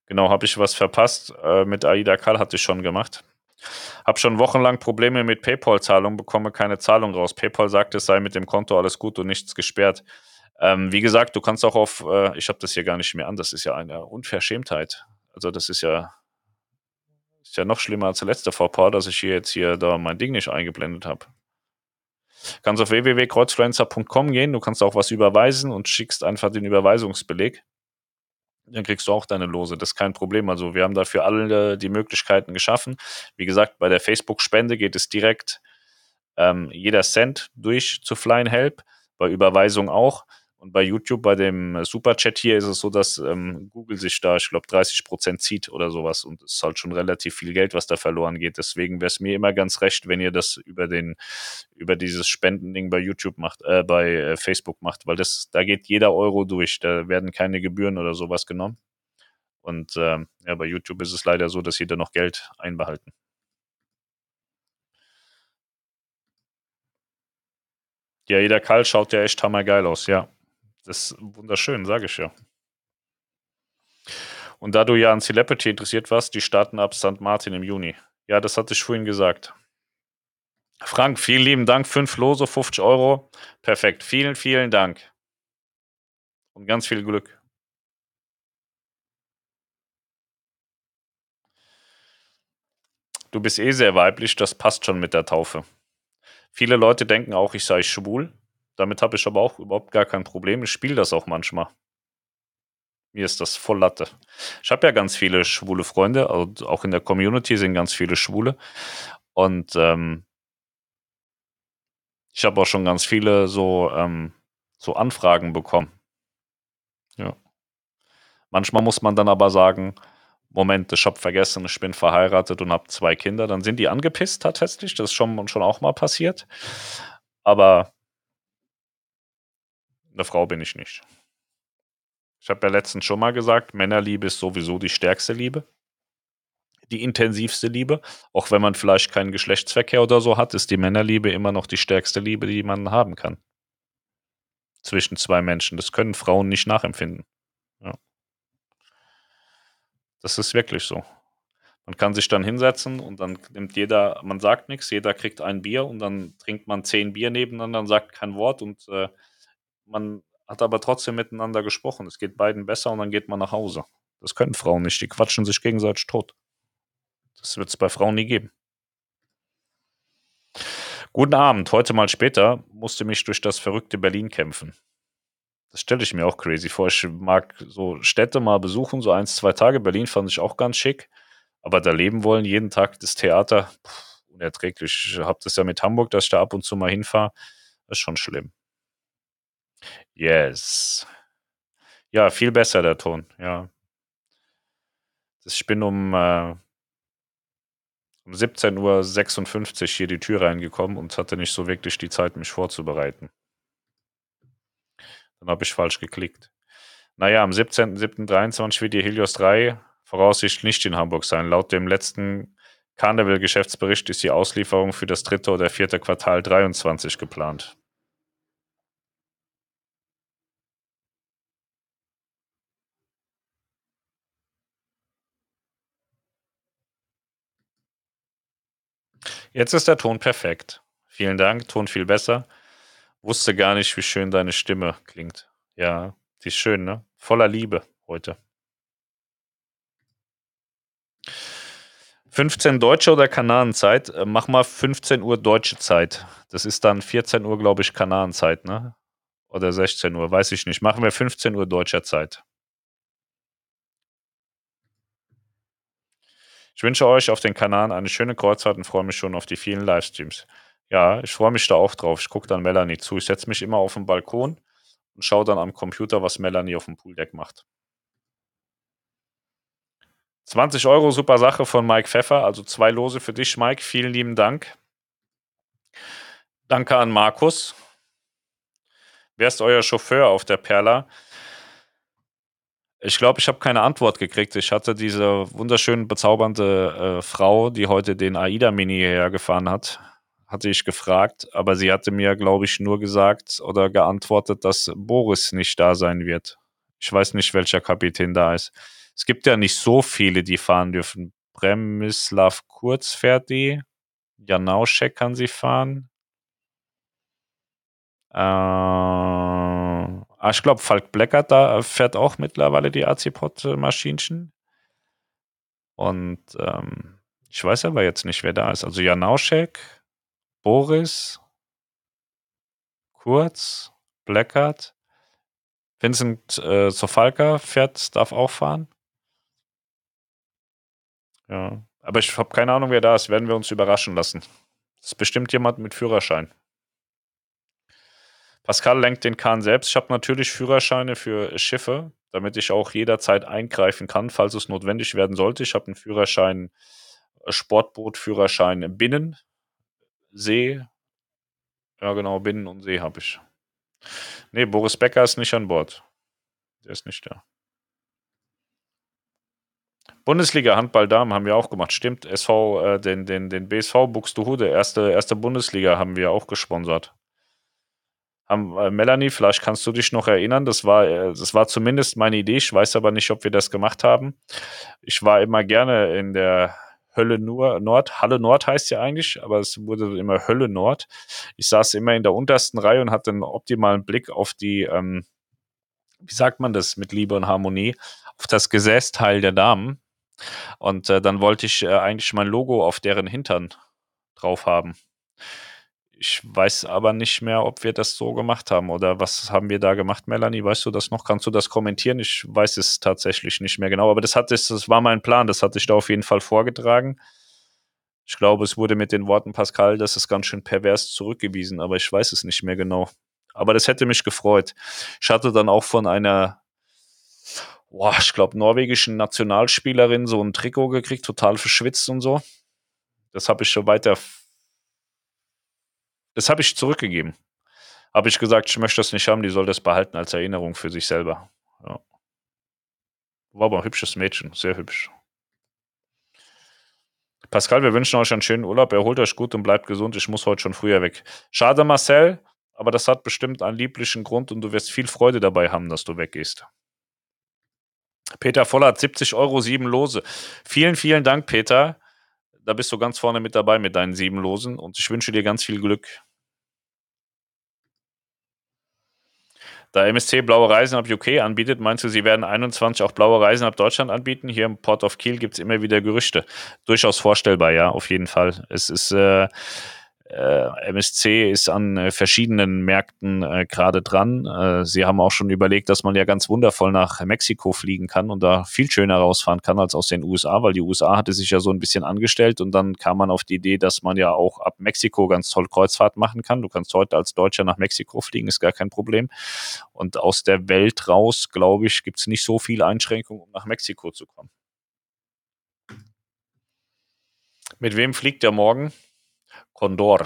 Genau, habe ich was verpasst. Äh, mit Aida Kal hatte ich schon gemacht. Habe schon wochenlang Probleme mit PayPal-Zahlung, bekomme keine Zahlung raus. PayPal sagt, es sei mit dem Konto alles gut und nichts gesperrt. Ähm, wie gesagt, du kannst auch auf, äh, ich habe das hier gar nicht mehr an, das ist ja eine Unverschämtheit. Also das ist ja ist ja noch schlimmer als der letzte VPA, dass ich hier jetzt hier da mein Ding nicht eingeblendet habe. Kannst auf www.kreuzfluencer.com gehen, du kannst auch was überweisen und schickst einfach den Überweisungsbeleg. Dann kriegst du auch deine Lose. Das ist kein Problem. Also wir haben dafür alle die Möglichkeiten geschaffen. Wie gesagt, bei der Facebook-Spende geht es direkt ähm, jeder Cent durch zu Flying Help, bei Überweisung auch. Und bei YouTube, bei dem Superchat hier, ist es so, dass ähm, Google sich da, ich glaube, 30 Prozent zieht oder sowas. Und es ist halt schon relativ viel Geld, was da verloren geht. Deswegen wäre es mir immer ganz recht, wenn ihr das über den, über dieses Spendending bei YouTube macht, äh, bei äh, Facebook macht, weil das, da geht jeder Euro durch. Da werden keine Gebühren oder sowas genommen. Und ähm, ja, bei YouTube ist es leider so, dass da noch Geld einbehalten. Ja, jeder Karl schaut ja echt hammergeil aus, ja. Das ist wunderschön, sage ich ja. Und da du ja an Celebrity interessiert warst, die starten ab St. Martin im Juni. Ja, das hatte ich vorhin gesagt. Frank, vielen lieben Dank. Fünf Lose, 50 Euro. Perfekt. Vielen, vielen Dank. Und ganz viel Glück. Du bist eh sehr weiblich, das passt schon mit der Taufe. Viele Leute denken auch, ich sei schwul. Damit habe ich aber auch überhaupt gar kein Problem. Ich spiele das auch manchmal. Mir ist das voll Latte. Ich habe ja ganz viele schwule Freunde, also auch in der Community sind ganz viele Schwule. Und ähm, ich habe auch schon ganz viele so, ähm, so Anfragen bekommen. Ja. Manchmal muss man dann aber sagen, Moment, ich habe vergessen, ich bin verheiratet und habe zwei Kinder, dann sind die angepisst tatsächlich. Das ist schon, schon auch mal passiert. Aber eine Frau bin ich nicht. Ich habe ja letztens schon mal gesagt, Männerliebe ist sowieso die stärkste Liebe. Die intensivste Liebe. Auch wenn man vielleicht keinen Geschlechtsverkehr oder so hat, ist die Männerliebe immer noch die stärkste Liebe, die man haben kann. Zwischen zwei Menschen. Das können Frauen nicht nachempfinden. Ja. Das ist wirklich so. Man kann sich dann hinsetzen und dann nimmt jeder, man sagt nichts, jeder kriegt ein Bier und dann trinkt man zehn Bier nebeneinander und sagt kein Wort und äh, man hat aber trotzdem miteinander gesprochen. Es geht beiden besser und dann geht man nach Hause. Das können Frauen nicht, die quatschen sich gegenseitig tot. Das wird es bei Frauen nie geben. Guten Abend, heute mal später musste mich durch das verrückte Berlin kämpfen. Das stelle ich mir auch crazy vor. Ich mag so Städte mal besuchen, so eins, zwei Tage. Berlin fand ich auch ganz schick. Aber da leben wollen, jeden Tag das Theater, pff, unerträglich. Ich habe das ja mit Hamburg, dass ich da ab und zu mal hinfahre. Das ist schon schlimm. Yes. Ja, viel besser der Ton, ja. Ich bin um, äh, um 17.56 Uhr hier die Tür reingekommen und hatte nicht so wirklich die Zeit, mich vorzubereiten. Dann habe ich falsch geklickt. Naja, am 17.07.23 wird die Helios 3 voraussichtlich nicht in Hamburg sein. Laut dem letzten Carnival-Geschäftsbericht ist die Auslieferung für das dritte oder vierte Quartal 23 geplant. Jetzt ist der Ton perfekt. Vielen Dank, Ton viel besser. Wusste gar nicht, wie schön deine Stimme klingt. Ja, die ist schön, ne? Voller Liebe heute. 15 deutsche oder Kanadenzeit? Äh, mach mal 15 Uhr deutsche Zeit. Das ist dann 14 Uhr, glaube ich, Kanadenzeit, ne? Oder 16 Uhr, weiß ich nicht. Machen wir 15 Uhr deutscher Zeit. Ich wünsche euch auf den Kanal eine schöne Kreuzfahrt und freue mich schon auf die vielen Livestreams. Ja, ich freue mich da auch drauf. Ich gucke dann Melanie zu. Ich setze mich immer auf den Balkon und schaue dann am Computer, was Melanie auf dem Pooldeck macht. 20 Euro, super Sache von Mike Pfeffer. Also zwei Lose für dich, Mike. Vielen lieben Dank. Danke an Markus. Wer ist euer Chauffeur auf der Perla? Ich glaube, ich habe keine Antwort gekriegt. Ich hatte diese wunderschön bezaubernde äh, Frau, die heute den AIDA Mini hergefahren hat, hatte ich gefragt, aber sie hatte mir, glaube ich, nur gesagt oder geantwortet, dass Boris nicht da sein wird. Ich weiß nicht, welcher Kapitän da ist. Es gibt ja nicht so viele, die fahren dürfen. Bremislav Kurz fährt die. Janauschek kann sie fahren. Äh, ich glaube, Falk Bleckert da äh, fährt auch mittlerweile die AC-Pod-Maschinchen. Und ähm, ich weiß aber jetzt nicht, wer da ist. Also Janauschek, Boris, Kurz, Bleckert, Vincent äh, Sofalka fährt, darf auch fahren. Ja, aber ich habe keine Ahnung, wer da ist. Werden wir uns überraschen lassen. Das ist bestimmt jemand mit Führerschein. Pascal lenkt den Kahn selbst. Ich habe natürlich Führerscheine für Schiffe, damit ich auch jederzeit eingreifen kann, falls es notwendig werden sollte. Ich habe einen Führerschein, äh, Sportboot-Führerschein Binnen, See. Ja, genau, Binnen und See habe ich. Nee, Boris Becker ist nicht an Bord. Der ist nicht da. Bundesliga Handball Damen haben wir auch gemacht. Stimmt, SV, äh, den, den, den BSV Buxtehude, erste, erste Bundesliga haben wir auch gesponsert haben, äh, Melanie, vielleicht kannst du dich noch erinnern, das war, äh, das war zumindest meine Idee, ich weiß aber nicht, ob wir das gemacht haben. Ich war immer gerne in der Hölle nur Nord, Halle Nord heißt ja eigentlich, aber es wurde immer Hölle Nord. Ich saß immer in der untersten Reihe und hatte einen optimalen Blick auf die, ähm, wie sagt man das mit Liebe und Harmonie, auf das Gesäßteil der Damen. Und äh, dann wollte ich äh, eigentlich mein Logo auf deren Hintern drauf haben. Ich weiß aber nicht mehr, ob wir das so gemacht haben oder was haben wir da gemacht, Melanie? Weißt du das noch? Kannst du das kommentieren? Ich weiß es tatsächlich nicht mehr genau, aber das hat das war mein Plan, das hatte ich da auf jeden Fall vorgetragen. Ich glaube, es wurde mit den Worten Pascal, das ist ganz schön pervers zurückgewiesen, aber ich weiß es nicht mehr genau. Aber das hätte mich gefreut. Ich hatte dann auch von einer boah, ich glaube, norwegischen Nationalspielerin so ein Trikot gekriegt, total verschwitzt und so. Das habe ich schon weiter. Das habe ich zurückgegeben. Habe ich gesagt, ich möchte das nicht haben, die soll das behalten als Erinnerung für sich selber. Ja. War aber ein hübsches Mädchen, sehr hübsch. Pascal, wir wünschen euch einen schönen Urlaub. Erholt euch gut und bleibt gesund. Ich muss heute schon früher weg. Schade, Marcel, aber das hat bestimmt einen lieblichen Grund und du wirst viel Freude dabei haben, dass du weggehst. Peter Vollert, 70 Euro, sieben Lose. Vielen, vielen Dank, Peter. Da bist du ganz vorne mit dabei mit deinen sieben Losen und ich wünsche dir ganz viel Glück. Da MSC blaue Reisen ab UK anbietet, meinst du, sie werden 21 auch blaue Reisen ab Deutschland anbieten? Hier im Port of Kiel gibt es immer wieder Gerüchte. Durchaus vorstellbar, ja, auf jeden Fall. Es ist äh, MSC ist an äh, verschiedenen Märkten äh, gerade dran. Äh, sie haben auch schon überlegt, dass man ja ganz wundervoll nach Mexiko fliegen kann und da viel schöner rausfahren kann als aus den USA, weil die USA hatte sich ja so ein bisschen angestellt und dann kam man auf die Idee, dass man ja auch ab Mexiko ganz toll Kreuzfahrt machen kann. Du kannst heute als Deutscher nach Mexiko fliegen, ist gar kein Problem. Und aus der Welt raus, glaube ich, gibt es nicht so viele Einschränkungen, um nach Mexiko zu kommen. Mit wem fliegt er morgen? Condor.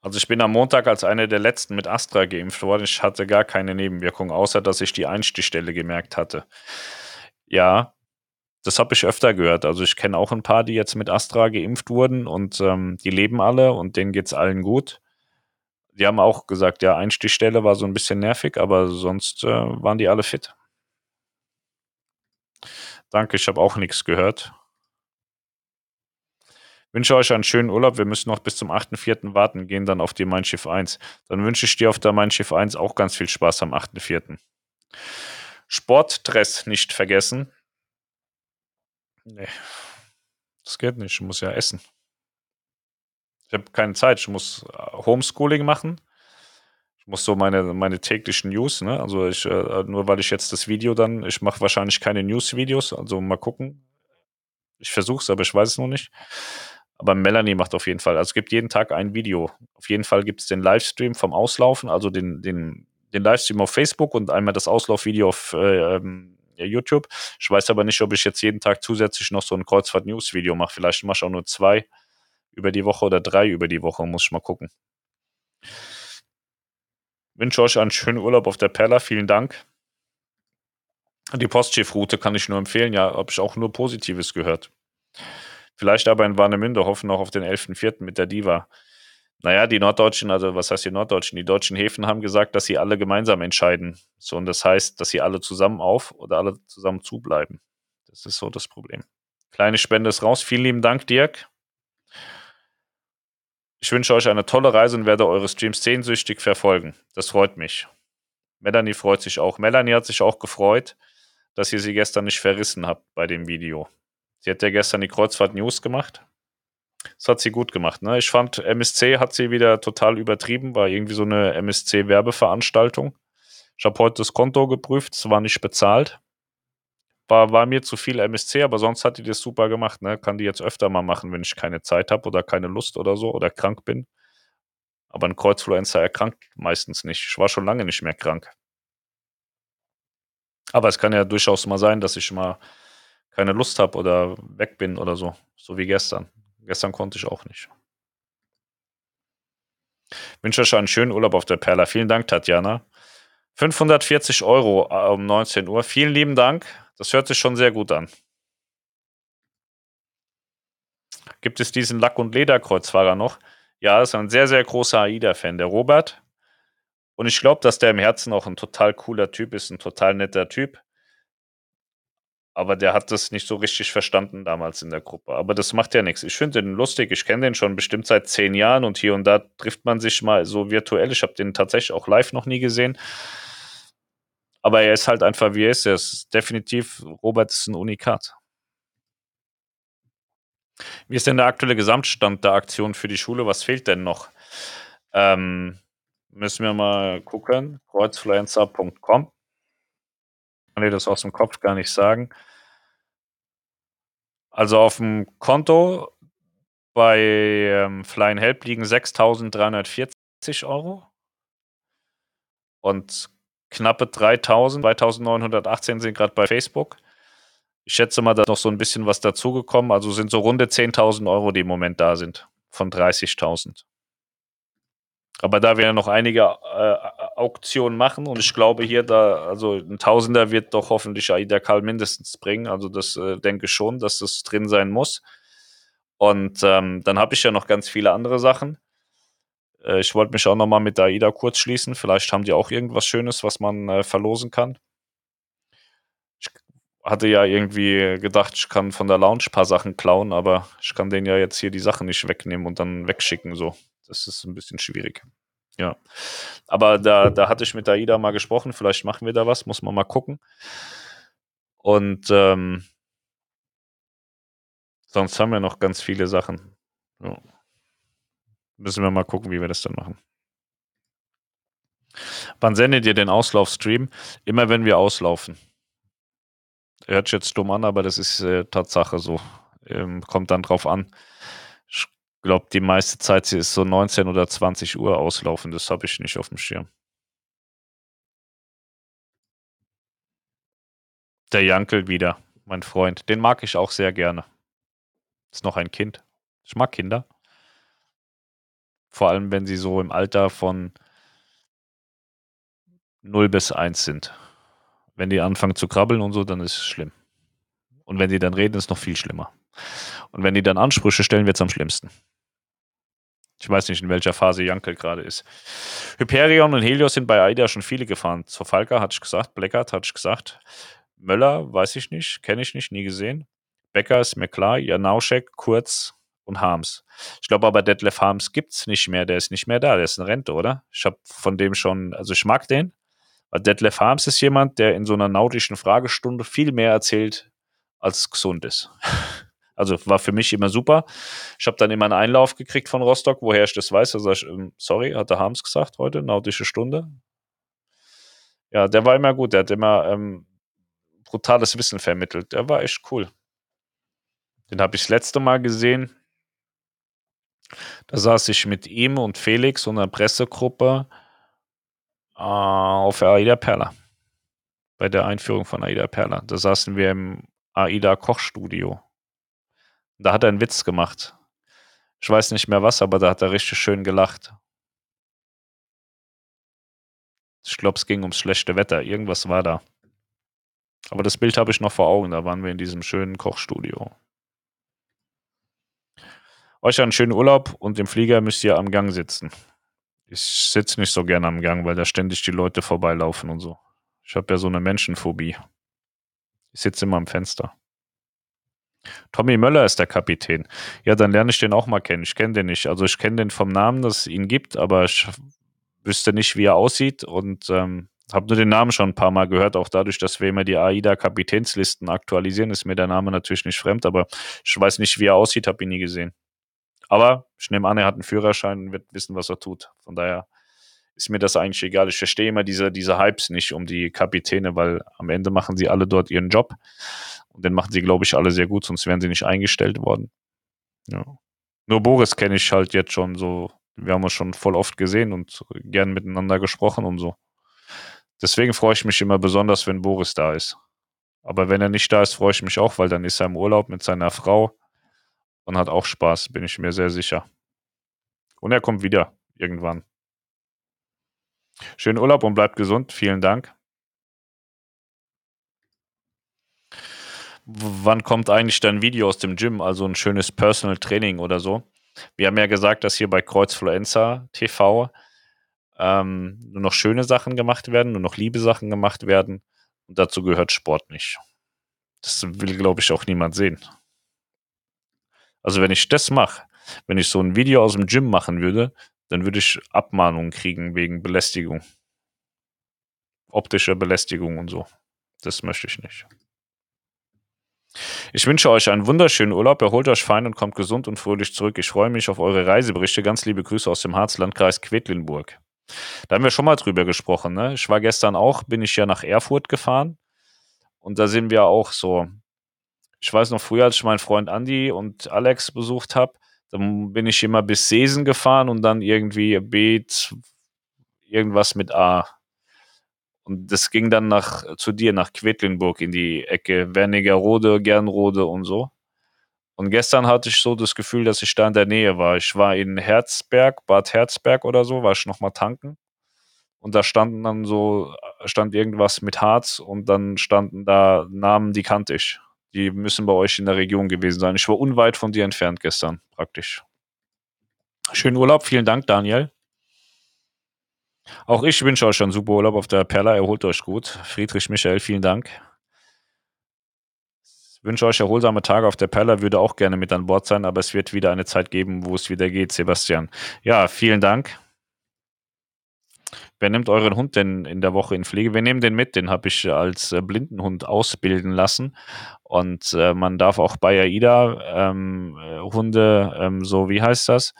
Also ich bin am Montag als einer der letzten mit Astra geimpft worden. Ich hatte gar keine Nebenwirkung, außer dass ich die Einstichstelle gemerkt hatte. Ja, das habe ich öfter gehört. Also ich kenne auch ein paar, die jetzt mit Astra geimpft wurden und ähm, die leben alle und denen geht es allen gut. Die haben auch gesagt, ja, Einstichstelle war so ein bisschen nervig, aber sonst äh, waren die alle fit. Danke, ich habe auch nichts gehört. Wünsche euch einen schönen Urlaub. Wir müssen noch bis zum 8.4. warten, gehen dann auf die Mein Schiff 1. Dann wünsche ich dir auf der Mein Schiff 1 auch ganz viel Spaß am 8.4. Sportdress nicht vergessen. Nee, das geht nicht. Ich muss ja essen. Ich habe keine Zeit. Ich muss äh, Homeschooling machen. Ich muss so meine, meine täglichen News, ne? Also ich, äh, nur weil ich jetzt das Video dann, ich mache wahrscheinlich keine News-Videos, also mal gucken. Ich versuche es, aber ich weiß es noch nicht. Aber Melanie macht auf jeden Fall. Also es gibt jeden Tag ein Video. Auf jeden Fall gibt es den Livestream vom Auslaufen, also den, den, den Livestream auf Facebook und einmal das Auslaufvideo auf äh, ähm, YouTube. Ich weiß aber nicht, ob ich jetzt jeden Tag zusätzlich noch so ein Kreuzfahrt-News-Video mache. Vielleicht mache ich auch nur zwei über die Woche oder drei über die Woche, muss ich mal gucken. Wünsche euch einen schönen Urlaub auf der Perla. Vielen Dank. Die Postschiffroute kann ich nur empfehlen. Ja, habe ich auch nur Positives gehört. Vielleicht aber in Warnemünde hoffen auch auf den 11.04. mit der Diva. Naja, die Norddeutschen, also was heißt die Norddeutschen? Die deutschen Häfen haben gesagt, dass sie alle gemeinsam entscheiden. So, und das heißt, dass sie alle zusammen auf oder alle zusammen zubleiben. Das ist so das Problem. Kleine Spende ist raus. Vielen lieben Dank, Dirk. Ich wünsche euch eine tolle Reise und werde eure Streams sehnsüchtig verfolgen. Das freut mich. Melanie freut sich auch. Melanie hat sich auch gefreut, dass ihr sie gestern nicht verrissen habt bei dem Video. Sie hat ja gestern die Kreuzfahrt News gemacht. Das hat sie gut gemacht. Ne? Ich fand, MSC hat sie wieder total übertrieben, war irgendwie so eine MSC-Werbeveranstaltung. Ich habe heute das Konto geprüft, es war nicht bezahlt. War, war mir zu viel MSC, aber sonst hat die das super gemacht. Ne? Kann die jetzt öfter mal machen, wenn ich keine Zeit habe oder keine Lust oder so oder krank bin. Aber ein Kreuzfluencer erkrankt meistens nicht. Ich war schon lange nicht mehr krank. Aber es kann ja durchaus mal sein, dass ich mal keine Lust habe oder weg bin oder so. So wie gestern. Gestern konnte ich auch nicht. Ich wünsche euch einen schönen Urlaub auf der Perla. Vielen Dank, Tatjana. 540 Euro äh, um 19 Uhr. Vielen lieben Dank. Das hört sich schon sehr gut an. Gibt es diesen Lack- und Lederkreuzfahrer noch? Ja, ist ein sehr, sehr großer AIDA-Fan, der Robert. Und ich glaube, dass der im Herzen auch ein total cooler Typ ist, ein total netter Typ. Aber der hat das nicht so richtig verstanden damals in der Gruppe. Aber das macht ja nichts. Ich finde den lustig. Ich kenne den schon bestimmt seit zehn Jahren und hier und da trifft man sich mal so virtuell. Ich habe den tatsächlich auch live noch nie gesehen. Aber er ist halt einfach wie er ist. Er ist definitiv, Robert ist ein Unikat. Wie ist denn der aktuelle Gesamtstand der Aktion für die Schule? Was fehlt denn noch? Ähm, müssen wir mal gucken. Kreuzfluencer.com. Kann ich das aus dem Kopf gar nicht sagen. Also auf dem Konto bei ähm, Flying Help liegen 6.340 Euro. Und knappe 3000, 2918 sind gerade bei Facebook. Ich schätze mal, da ist noch so ein bisschen was dazugekommen. Also sind so runde 10.000 Euro, die im Moment da sind, von 30.000. Aber da wir ja noch einige äh, Auktionen machen und ich glaube hier da, also ein Tausender wird doch hoffentlich Aida Karl mindestens bringen. Also das äh, denke ich schon, dass das drin sein muss. Und ähm, dann habe ich ja noch ganz viele andere Sachen. Äh, ich wollte mich auch nochmal mit AIDA kurz schließen. Vielleicht haben die auch irgendwas Schönes, was man äh, verlosen kann. Ich hatte ja irgendwie gedacht, ich kann von der Lounge ein paar Sachen klauen, aber ich kann denen ja jetzt hier die Sachen nicht wegnehmen und dann wegschicken. So, das ist ein bisschen schwierig. Ja. Aber da, da hatte ich mit AIDA mal gesprochen. Vielleicht machen wir da was, muss man mal gucken. Und ähm, sonst haben wir noch ganz viele Sachen. Ja. Müssen wir mal gucken, wie wir das dann machen. Wann sendet ihr den Auslaufstream? Immer wenn wir auslaufen. Hört sich jetzt dumm an, aber das ist äh, Tatsache so. Ähm, kommt dann drauf an. Ich glaube, die meiste Zeit ist so 19 oder 20 Uhr auslaufen. Das habe ich nicht auf dem Schirm. Der Jankel wieder, mein Freund. Den mag ich auch sehr gerne. Ist noch ein Kind. Ich mag Kinder. Vor allem, wenn sie so im Alter von 0 bis 1 sind. Wenn die anfangen zu krabbeln und so, dann ist es schlimm. Und wenn die dann reden, ist es noch viel schlimmer. Und wenn die dann Ansprüche stellen, wird es am schlimmsten. Ich weiß nicht, in welcher Phase Jankel gerade ist. Hyperion und Helios sind bei AIDA schon viele gefahren. Zur Falka hatte ich gesagt, Blackard hatte ich gesagt. Möller, weiß ich nicht, kenne ich nicht, nie gesehen. Becker ist mir klar, Janauschek, Kurz und Harms. Ich glaube aber, Detlef Harms gibt es nicht mehr, der ist nicht mehr da, der ist in Rente, oder? Ich habe von dem schon, also ich mag den, weil Detlef Harms ist jemand, der in so einer nautischen Fragestunde viel mehr erzählt, als gesund ist. Also war für mich immer super. Ich habe dann immer einen Einlauf gekriegt von Rostock, woher ich das weiß. Also ich, ähm, sorry, hat der Harms gesagt heute, nautische Stunde. Ja, der war immer gut. Der hat immer ähm, brutales Wissen vermittelt. Der war echt cool. Den habe ich das letzte Mal gesehen. Da saß ich mit ihm und Felix und einer Pressegruppe äh, auf AIDA Perla. Bei der Einführung von AIDA Perla. Da saßen wir im AIDA Kochstudio. Da hat er einen Witz gemacht. Ich weiß nicht mehr was, aber da hat er richtig schön gelacht. Ich glaube, es ging ums schlechte Wetter. Irgendwas war da. Aber das Bild habe ich noch vor Augen. Da waren wir in diesem schönen Kochstudio. Euch einen schönen Urlaub und im Flieger müsst ihr am Gang sitzen. Ich sitze nicht so gerne am Gang, weil da ständig die Leute vorbeilaufen und so. Ich habe ja so eine Menschenphobie. Ich sitze immer am Fenster. Tommy Möller ist der Kapitän. Ja, dann lerne ich den auch mal kennen. Ich kenne den nicht. Also ich kenne den vom Namen, dass es ihn gibt, aber ich wüsste nicht, wie er aussieht und ähm, habe nur den Namen schon ein paar Mal gehört. Auch dadurch, dass wir immer die AIDA-Kapitänslisten aktualisieren, ist mir der Name natürlich nicht fremd, aber ich weiß nicht, wie er aussieht, habe ihn nie gesehen. Aber ich nehme an, er hat einen Führerschein und wird wissen, was er tut. Von daher ist mir das eigentlich egal. Ich verstehe immer diese, diese Hypes nicht um die Kapitäne, weil am Ende machen sie alle dort ihren Job. Und den machen sie, glaube ich, alle sehr gut, sonst wären sie nicht eingestellt worden. Ja. Nur Boris kenne ich halt jetzt schon so. Wir haben uns schon voll oft gesehen und gern miteinander gesprochen und so. Deswegen freue ich mich immer besonders, wenn Boris da ist. Aber wenn er nicht da ist, freue ich mich auch, weil dann ist er im Urlaub mit seiner Frau und hat auch Spaß, bin ich mir sehr sicher. Und er kommt wieder irgendwann. Schönen Urlaub und bleibt gesund. Vielen Dank. Wann kommt eigentlich dein Video aus dem Gym, also ein schönes Personal Training oder so? Wir haben ja gesagt, dass hier bei Kreuzfluenza TV ähm, nur noch schöne Sachen gemacht werden, nur noch liebe Sachen gemacht werden. Und dazu gehört Sport nicht. Das will, glaube ich, auch niemand sehen. Also wenn ich das mache, wenn ich so ein Video aus dem Gym machen würde, dann würde ich Abmahnungen kriegen wegen Belästigung. Optische Belästigung und so. Das möchte ich nicht. Ich wünsche euch einen wunderschönen Urlaub. Erholt euch fein und kommt gesund und fröhlich zurück. Ich freue mich auf eure Reiseberichte. Ganz liebe Grüße aus dem Harzlandkreis Quedlinburg. Da haben wir schon mal drüber gesprochen. Ne? Ich war gestern auch, bin ich ja nach Erfurt gefahren. Und da sind wir auch so ich weiß noch früher, als ich meinen Freund Andy und Alex besucht habe, dann bin ich immer bis Sesen gefahren und dann irgendwie B irgendwas mit A. Und das ging dann nach, zu dir, nach Quedlinburg in die Ecke, Wernigerode, Gernrode und so. Und gestern hatte ich so das Gefühl, dass ich da in der Nähe war. Ich war in Herzberg, Bad Herzberg oder so, war ich nochmal tanken. Und da standen dann so, stand irgendwas mit Harz und dann standen da Namen, die kannte ich. Die müssen bei euch in der Region gewesen sein. Ich war unweit von dir entfernt gestern, praktisch. Schönen Urlaub, vielen Dank, Daniel. Auch ich wünsche euch schon super Urlaub auf der Perla. Erholt euch gut. Friedrich Michael, vielen Dank. Ich wünsche euch erholsame Tage auf der Perla. Würde auch gerne mit an Bord sein, aber es wird wieder eine Zeit geben, wo es wieder geht, Sebastian. Ja, vielen Dank. Wer nimmt euren Hund denn in der Woche in Pflege? Wir nehmen den mit, den habe ich als äh, Blindenhund ausbilden lassen. Und äh, man darf auch bei AIDA ähm, äh, Hunde, ähm, so wie heißt das?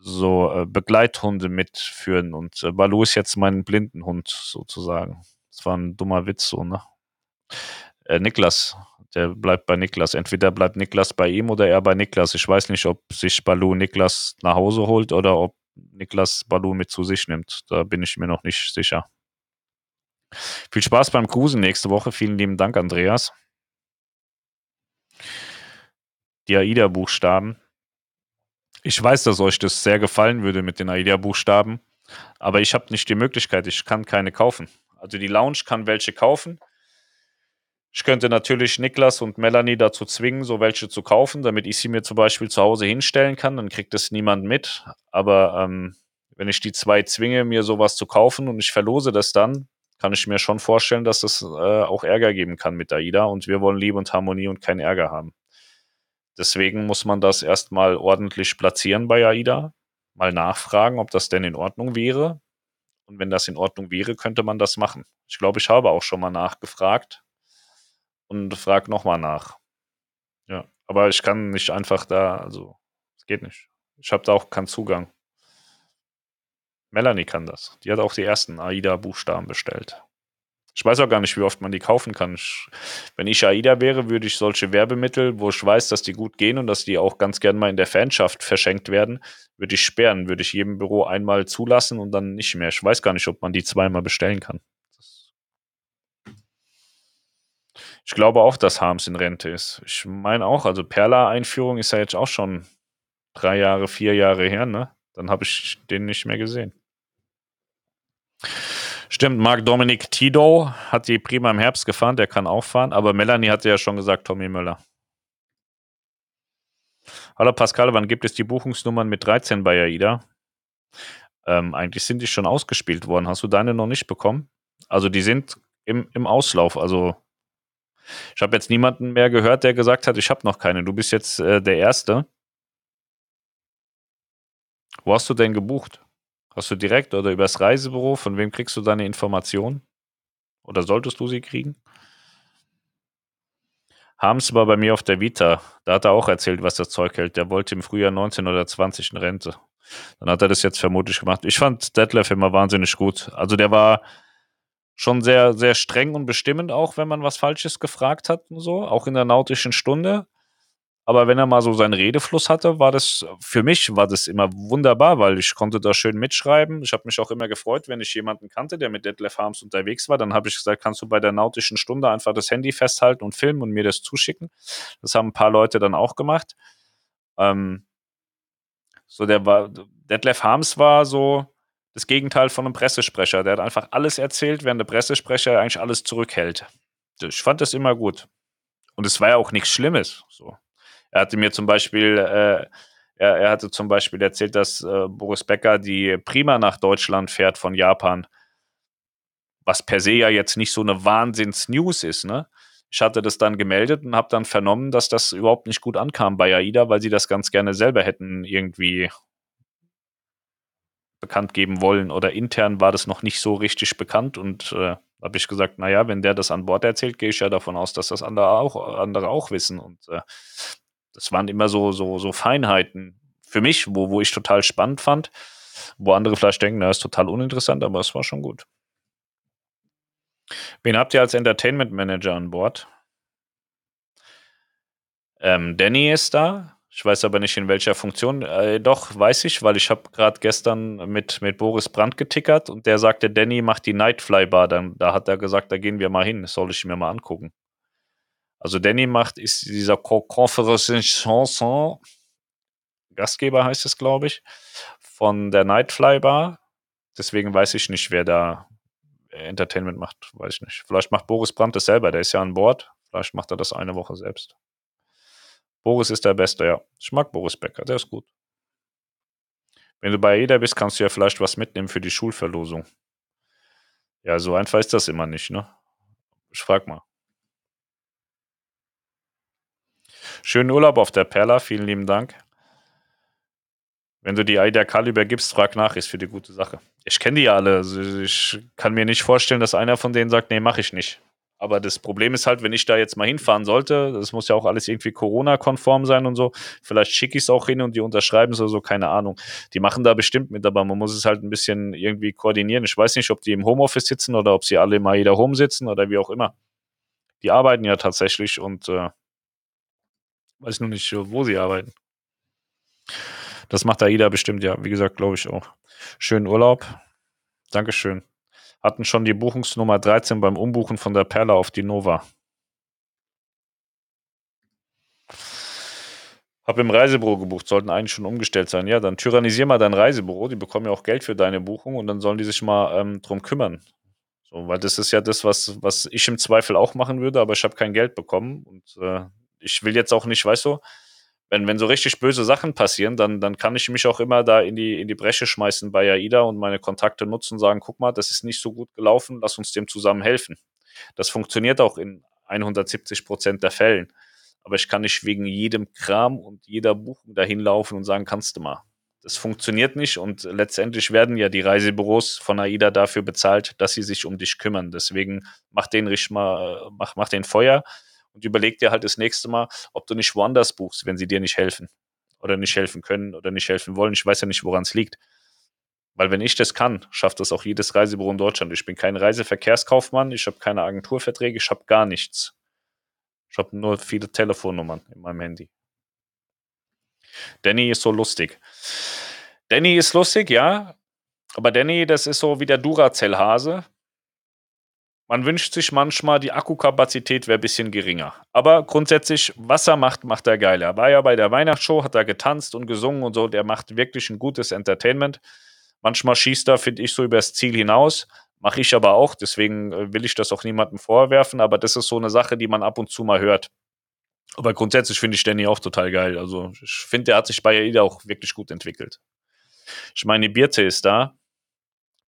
so äh, Begleithunde mitführen. Und äh, Balu ist jetzt mein Blindenhund sozusagen. Das war ein dummer Witz so, ne? Äh, Niklas, der bleibt bei Niklas. Entweder bleibt Niklas bei ihm oder er bei Niklas. Ich weiß nicht, ob sich Balu Niklas nach Hause holt oder ob Niklas Balu mit zu sich nimmt. Da bin ich mir noch nicht sicher. Viel Spaß beim Cruisen nächste Woche. Vielen lieben Dank, Andreas. Die AIDA-Buchstaben ich weiß, dass euch das sehr gefallen würde mit den AIDA-Buchstaben, aber ich habe nicht die Möglichkeit, ich kann keine kaufen. Also die Lounge kann welche kaufen. Ich könnte natürlich Niklas und Melanie dazu zwingen, so welche zu kaufen, damit ich sie mir zum Beispiel zu Hause hinstellen kann. Dann kriegt das niemand mit. Aber ähm, wenn ich die zwei zwinge, mir sowas zu kaufen und ich verlose das dann, kann ich mir schon vorstellen, dass das äh, auch Ärger geben kann mit AIDA. Und wir wollen Liebe und Harmonie und keinen Ärger haben. Deswegen muss man das erstmal ordentlich platzieren bei AIDA, mal nachfragen, ob das denn in Ordnung wäre. Und wenn das in Ordnung wäre, könnte man das machen. Ich glaube, ich habe auch schon mal nachgefragt und frage nochmal nach. Ja, aber ich kann nicht einfach da, also es geht nicht. Ich habe da auch keinen Zugang. Melanie kann das. Die hat auch die ersten AIDA-Buchstaben bestellt. Ich weiß auch gar nicht, wie oft man die kaufen kann. Ich, wenn ich AIDA wäre, würde ich solche Werbemittel, wo ich weiß, dass die gut gehen und dass die auch ganz gern mal in der Fanschaft verschenkt werden, würde ich sperren, würde ich jedem Büro einmal zulassen und dann nicht mehr. Ich weiß gar nicht, ob man die zweimal bestellen kann. Ich glaube auch, dass Harms in Rente ist. Ich meine auch, also Perla-Einführung ist ja jetzt auch schon drei Jahre, vier Jahre her, ne? Dann habe ich den nicht mehr gesehen. Stimmt, Marc Dominik Tito hat die prima im Herbst gefahren, der kann auch fahren, aber Melanie hatte ja schon gesagt, Tommy Müller. Hallo Pascal, wann gibt es die Buchungsnummern mit 13 bei AIDA? Ähm, eigentlich sind die schon ausgespielt worden. Hast du deine noch nicht bekommen? Also die sind im, im Auslauf. Also ich habe jetzt niemanden mehr gehört, der gesagt hat, ich habe noch keine. Du bist jetzt äh, der Erste. Wo hast du denn gebucht? Hast du direkt oder übers Reisebüro? Von wem kriegst du deine Informationen? Oder solltest du sie kriegen? Harms war bei mir auf der Vita. Da hat er auch erzählt, was das Zeug hält. Der wollte im Frühjahr 19 oder 20 in Rente. Dann hat er das jetzt vermutlich gemacht. Ich fand Detlef immer wahnsinnig gut. Also der war schon sehr, sehr streng und bestimmend auch, wenn man was Falsches gefragt hat und so. Auch in der nautischen Stunde. Aber wenn er mal so seinen Redefluss hatte, war das für mich war das immer wunderbar, weil ich konnte da schön mitschreiben. Ich habe mich auch immer gefreut, wenn ich jemanden kannte, der mit Detlef Harms unterwegs war. Dann habe ich gesagt, kannst du bei der nautischen Stunde einfach das Handy festhalten und filmen und mir das zuschicken. Das haben ein paar Leute dann auch gemacht. Ähm, so der war Detlef Harms war so das Gegenteil von einem Pressesprecher. Der hat einfach alles erzählt, während der Pressesprecher eigentlich alles zurückhält. Ich fand das immer gut. Und es war ja auch nichts Schlimmes. So. Er hatte mir zum Beispiel, äh, er, er, hatte zum Beispiel erzählt, dass äh, Boris Becker die Prima nach Deutschland fährt von Japan. Was per se ja jetzt nicht so eine Wahnsinns-News ist, ne? Ich hatte das dann gemeldet und habe dann vernommen, dass das überhaupt nicht gut ankam bei AIDA, weil sie das ganz gerne selber hätten irgendwie bekannt geben wollen oder intern war das noch nicht so richtig bekannt und äh, habe ich gesagt, naja, wenn der das an Bord erzählt, gehe ich ja davon aus, dass das andere auch, andere auch wissen und äh, das waren immer so, so, so Feinheiten für mich, wo, wo ich total spannend fand, wo andere vielleicht denken, na, ist total uninteressant, aber es war schon gut. Wen habt ihr als Entertainment Manager an Bord? Ähm, Danny ist da. Ich weiß aber nicht in welcher Funktion. Äh, doch, weiß ich, weil ich habe gerade gestern mit, mit Boris Brandt getickert und der sagte, Danny macht die Nightfly Bar. Dann, da hat er gesagt, da gehen wir mal hin. Das soll ich mir mal angucken. Also Danny macht, ist dieser Conference Chanson, Gastgeber heißt es, glaube ich, von der Nightfly Bar. Deswegen weiß ich nicht, wer da Entertainment macht. Weiß ich nicht. Vielleicht macht Boris Brandt das selber, der ist ja an Bord. Vielleicht macht er das eine Woche selbst. Boris ist der Beste, ja. Ich mag Boris Becker, der ist gut. Wenn du bei jeder bist, kannst du ja vielleicht was mitnehmen für die Schulverlosung. Ja, so einfach ist das immer nicht, ne? Ich frag mal. Schönen Urlaub auf der Perla, vielen lieben Dank. Wenn du die Aida Kal übergibst, frag nach, ist für die gute Sache. Ich kenne die alle. Also ich kann mir nicht vorstellen, dass einer von denen sagt, nee, mache ich nicht. Aber das Problem ist halt, wenn ich da jetzt mal hinfahren sollte, das muss ja auch alles irgendwie Corona-konform sein und so. Vielleicht schicke ich es auch hin und die unterschreiben es oder so, keine Ahnung. Die machen da bestimmt mit, aber man muss es halt ein bisschen irgendwie koordinieren. Ich weiß nicht, ob die im Homeoffice sitzen oder ob sie alle mal jeder Home sitzen oder wie auch immer. Die arbeiten ja tatsächlich und äh, weiß nur nicht, wo sie arbeiten. Das macht AIDA bestimmt, ja. Wie gesagt, glaube ich auch. Schönen Urlaub. Dankeschön hatten schon die Buchungsnummer 13 beim Umbuchen von der Perla auf die Nova. Hab im Reisebüro gebucht, sollten eigentlich schon umgestellt sein. Ja, dann tyrannisier mal dein Reisebüro, die bekommen ja auch Geld für deine Buchung und dann sollen die sich mal ähm, drum kümmern. So, weil das ist ja das, was, was ich im Zweifel auch machen würde, aber ich habe kein Geld bekommen und äh, ich will jetzt auch nicht, weißt du, wenn, wenn so richtig böse Sachen passieren, dann, dann kann ich mich auch immer da in die, in die Bresche schmeißen bei AIDA und meine Kontakte nutzen und sagen, guck mal, das ist nicht so gut gelaufen, lass uns dem zusammen helfen. Das funktioniert auch in 170 Prozent der Fällen. Aber ich kann nicht wegen jedem Kram und jeder Buchung dahin laufen und sagen, kannst du mal. Das funktioniert nicht und letztendlich werden ja die Reisebüros von AIDA dafür bezahlt, dass sie sich um dich kümmern. Deswegen mach den richtig mal, mach, mach den Feuer und überleg dir halt das nächste Mal, ob du nicht woanders buchst, wenn sie dir nicht helfen oder nicht helfen können oder nicht helfen wollen. Ich weiß ja nicht, woran es liegt. Weil wenn ich das kann, schafft das auch jedes Reisebüro in Deutschland. Ich bin kein Reiseverkehrskaufmann, ich habe keine Agenturverträge, ich habe gar nichts. Ich habe nur viele Telefonnummern in meinem Handy. Danny ist so lustig. Danny ist lustig, ja. Aber Danny, das ist so wie der Duracell-Hase. Man wünscht sich manchmal, die Akkukapazität wäre ein bisschen geringer. Aber grundsätzlich, was er macht, macht er geil. Er war ja bei der Weihnachtsshow, hat er getanzt und gesungen und so. Der macht wirklich ein gutes Entertainment. Manchmal schießt er, finde ich, so übers Ziel hinaus. Mache ich aber auch. Deswegen äh, will ich das auch niemandem vorwerfen. Aber das ist so eine Sache, die man ab und zu mal hört. Aber grundsätzlich finde ich Danny auch total geil. Also ich finde, der hat sich bei AIDA auch wirklich gut entwickelt. Ich meine, Birte ist da.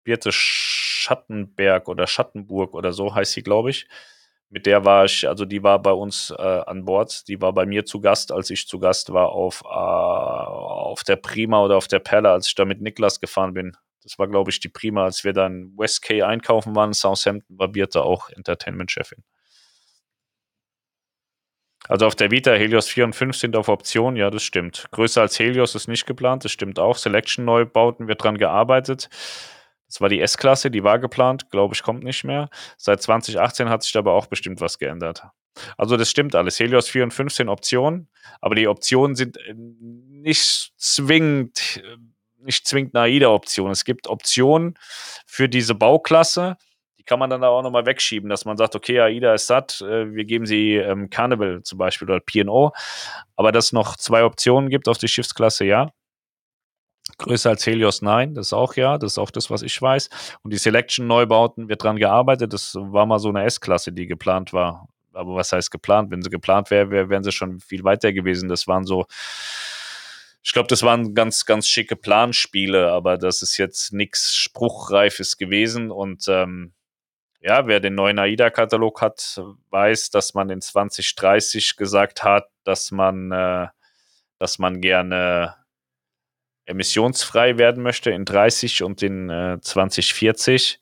Birte Schattenberg oder Schattenburg oder so heißt sie, glaube ich. Mit der war ich, also die war bei uns äh, an Bord. Die war bei mir zu Gast, als ich zu Gast war auf, äh, auf der Prima oder auf der Perle, als ich da mit Niklas gefahren bin. Das war, glaube ich, die Prima, als wir dann West K einkaufen waren. Southampton war Birte auch Entertainment-Chefin. Also auf der Vita Helios 4 und 5 sind auf Option, ja, das stimmt. Größer als Helios ist nicht geplant, das stimmt auch. Selection-Neubauten wird dran gearbeitet. Das war die S-Klasse, die war geplant, glaube ich, kommt nicht mehr. Seit 2018 hat sich aber auch bestimmt was geändert. Also das stimmt alles. Helios 4 und 5 sind Optionen, aber die Optionen sind äh, nicht zwingend, äh, nicht zwingend eine AIDA-Option. Es gibt Optionen für diese Bauklasse, die kann man dann auch nochmal wegschieben, dass man sagt, okay, AIDA ist satt, äh, wir geben sie ähm, Carnival zum Beispiel oder P&O, aber dass es noch zwei Optionen gibt auf die Schiffsklasse, ja. Größer als Helios, nein, das ist auch ja, das ist auch das, was ich weiß. Und die Selection-Neubauten wird dran gearbeitet. Das war mal so eine S-Klasse, die geplant war. Aber was heißt geplant? Wenn sie geplant wäre, wär, wären sie schon viel weiter gewesen. Das waren so, ich glaube, das waren ganz, ganz schicke Planspiele, aber das ist jetzt nichts Spruchreifes gewesen. Und ähm, ja, wer den neuen AIDA-Katalog hat, weiß, dass man in 2030 gesagt hat, dass man, äh, dass man gerne emissionsfrei werden möchte in 30 und in äh, 2040.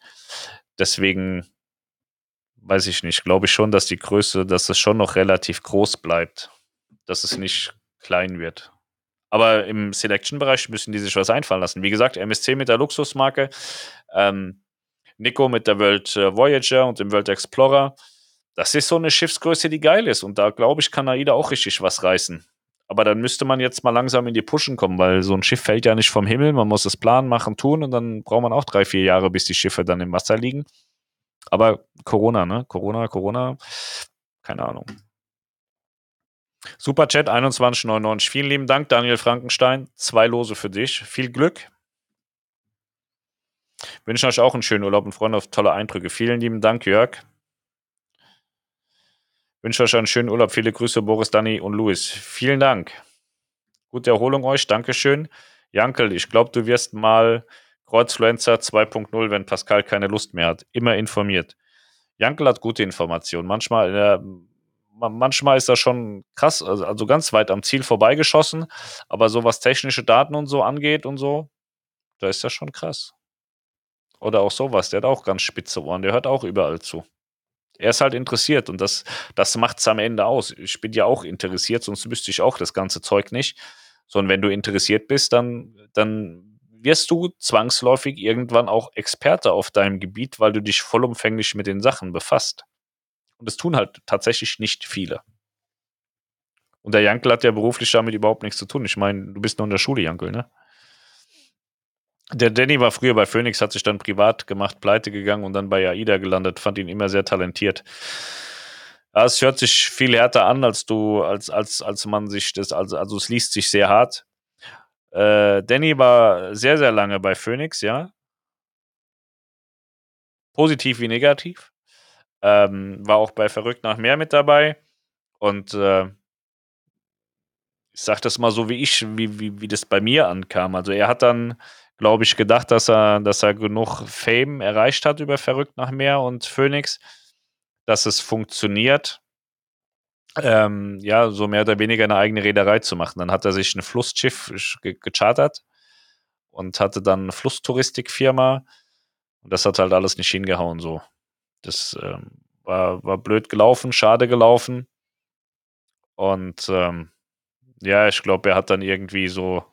Deswegen weiß ich nicht, glaube ich schon, dass die Größe, dass es schon noch relativ groß bleibt, dass es nicht klein wird. Aber im Selection-Bereich müssen die sich was einfallen lassen. Wie gesagt, MSC mit der Luxusmarke, ähm, Nico mit der World äh, Voyager und dem World Explorer. Das ist so eine Schiffsgröße, die geil ist. Und da glaube ich, kann AIDA auch richtig was reißen. Aber dann müsste man jetzt mal langsam in die Pushen kommen, weil so ein Schiff fällt ja nicht vom Himmel. Man muss es planen, machen, tun und dann braucht man auch drei, vier Jahre, bis die Schiffe dann im Wasser liegen. Aber Corona, ne? Corona, Corona, keine Ahnung. Superchat 2199. Vielen lieben Dank, Daniel Frankenstein. Zwei Lose für dich. Viel Glück. Wünsche euch auch einen schönen Urlaub und freuen auf tolle Eindrücke. Vielen lieben Dank, Jörg. Wünsche euch einen schönen Urlaub. Viele Grüße, Boris, Danny und Luis. Vielen Dank. Gute Erholung euch. Dankeschön. Jankel, ich glaube, du wirst mal Kreuzfluencer 2.0, wenn Pascal keine Lust mehr hat. Immer informiert. Jankel hat gute Informationen. Manchmal, äh, manchmal ist das schon krass, also, also ganz weit am Ziel vorbeigeschossen. Aber so was technische Daten und so angeht und so, da ist das schon krass. Oder auch sowas. Der hat auch ganz spitze Ohren. Der hört auch überall zu. Er ist halt interessiert und das, das macht es am Ende aus. Ich bin ja auch interessiert, sonst wüsste ich auch das ganze Zeug nicht. Sondern wenn du interessiert bist, dann, dann wirst du zwangsläufig irgendwann auch Experte auf deinem Gebiet, weil du dich vollumfänglich mit den Sachen befasst. Und das tun halt tatsächlich nicht viele. Und der Jankel hat ja beruflich damit überhaupt nichts zu tun. Ich meine, du bist nur in der Schule, Jankel, ne? Der Danny war früher bei Phoenix, hat sich dann privat gemacht, pleite gegangen und dann bei AIDA gelandet. Fand ihn immer sehr talentiert. Ja, es hört sich viel härter an, als du, als, als, als man sich das, also, also es liest sich sehr hart. Äh, Danny war sehr, sehr lange bei Phoenix, ja. Positiv wie negativ. Ähm, war auch bei Verrückt nach mehr mit dabei. Und äh, ich sag das mal so, wie ich, wie, wie, wie das bei mir ankam. Also er hat dann glaube ich, gedacht, dass er, dass er genug Fame erreicht hat über Verrückt nach Meer und Phoenix, dass es funktioniert, ähm, ja, so mehr oder weniger eine eigene Reederei zu machen. Dann hat er sich ein Flussschiff ge gechartert und hatte dann eine Flusstouristikfirma und das hat halt alles nicht hingehauen so. Das ähm, war, war blöd gelaufen, schade gelaufen und ähm, ja, ich glaube, er hat dann irgendwie so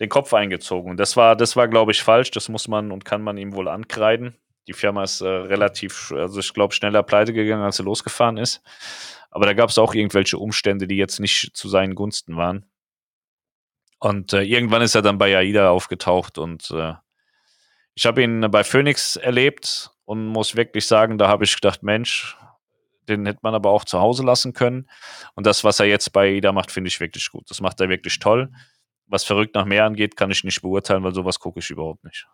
den Kopf eingezogen. Das war, das war, glaube ich, falsch. Das muss man und kann man ihm wohl ankreiden. Die Firma ist äh, relativ, also ich glaube, schneller pleite gegangen, als er losgefahren ist. Aber da gab es auch irgendwelche Umstände, die jetzt nicht zu seinen Gunsten waren. Und äh, irgendwann ist er dann bei AIDA aufgetaucht und äh, ich habe ihn bei Phoenix erlebt und muss wirklich sagen, da habe ich gedacht, Mensch, den hätte man aber auch zu Hause lassen können. Und das, was er jetzt bei AIDA macht, finde ich wirklich gut. Das macht er wirklich toll was verrückt nach mehr angeht, kann ich nicht beurteilen, weil sowas gucke ich überhaupt nicht.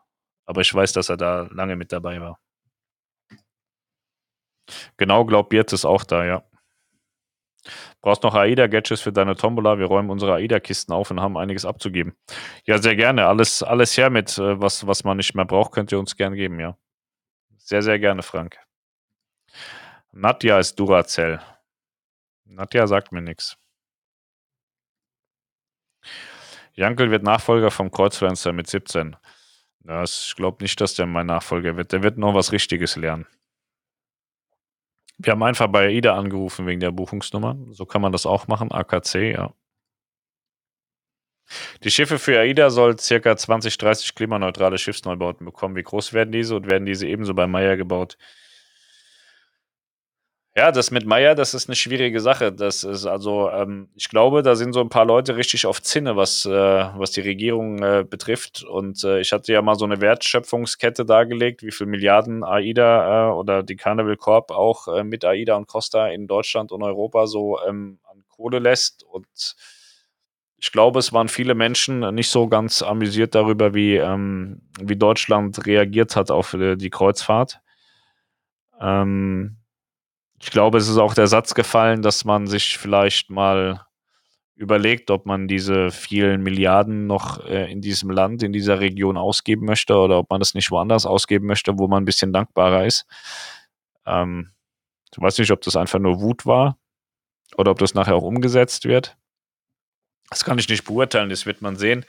Aber ich weiß, dass er da lange mit dabei war. Genau, glaubt Biert ist auch da, ja. Brauchst noch AIDA-Gadgets für deine Tombola? Wir räumen unsere AIDA-Kisten auf und haben einiges abzugeben. Ja, sehr gerne. Alles, alles her mit, äh, was, was man nicht mehr braucht, könnt ihr uns gern geben, ja. Sehr, sehr gerne, Frank. Nadja ist Duracell. Nadja sagt mir nichts. Jankel wird Nachfolger vom Kreuzfluencer mit 17. Das, ich glaube nicht, dass der mein Nachfolger wird. Der wird noch was Richtiges lernen. Wir haben einfach bei AIDA angerufen wegen der Buchungsnummer. So kann man das auch machen. AKC, ja. Die Schiffe für AIDA soll ca. 20, 30 klimaneutrale Schiffsneubauten bekommen. Wie groß werden diese und werden diese ebenso bei Meyer gebaut? Ja, das mit Meier, das ist eine schwierige Sache. Das ist also, ähm, ich glaube, da sind so ein paar Leute richtig auf Zinne, was, äh, was die Regierung äh, betrifft. Und äh, ich hatte ja mal so eine Wertschöpfungskette dargelegt, wie viel Milliarden AIDA äh, oder die Carnival Corp auch äh, mit AIDA und Costa in Deutschland und Europa so ähm, an Kohle lässt. Und ich glaube, es waren viele Menschen nicht so ganz amüsiert darüber, wie, ähm, wie Deutschland reagiert hat auf äh, die Kreuzfahrt. Ähm, ich glaube, es ist auch der Satz gefallen, dass man sich vielleicht mal überlegt, ob man diese vielen Milliarden noch äh, in diesem Land, in dieser Region ausgeben möchte oder ob man das nicht woanders ausgeben möchte, wo man ein bisschen dankbarer ist. Ähm, ich weiß nicht, ob das einfach nur Wut war oder ob das nachher auch umgesetzt wird. Das kann ich nicht beurteilen, das wird man sehen.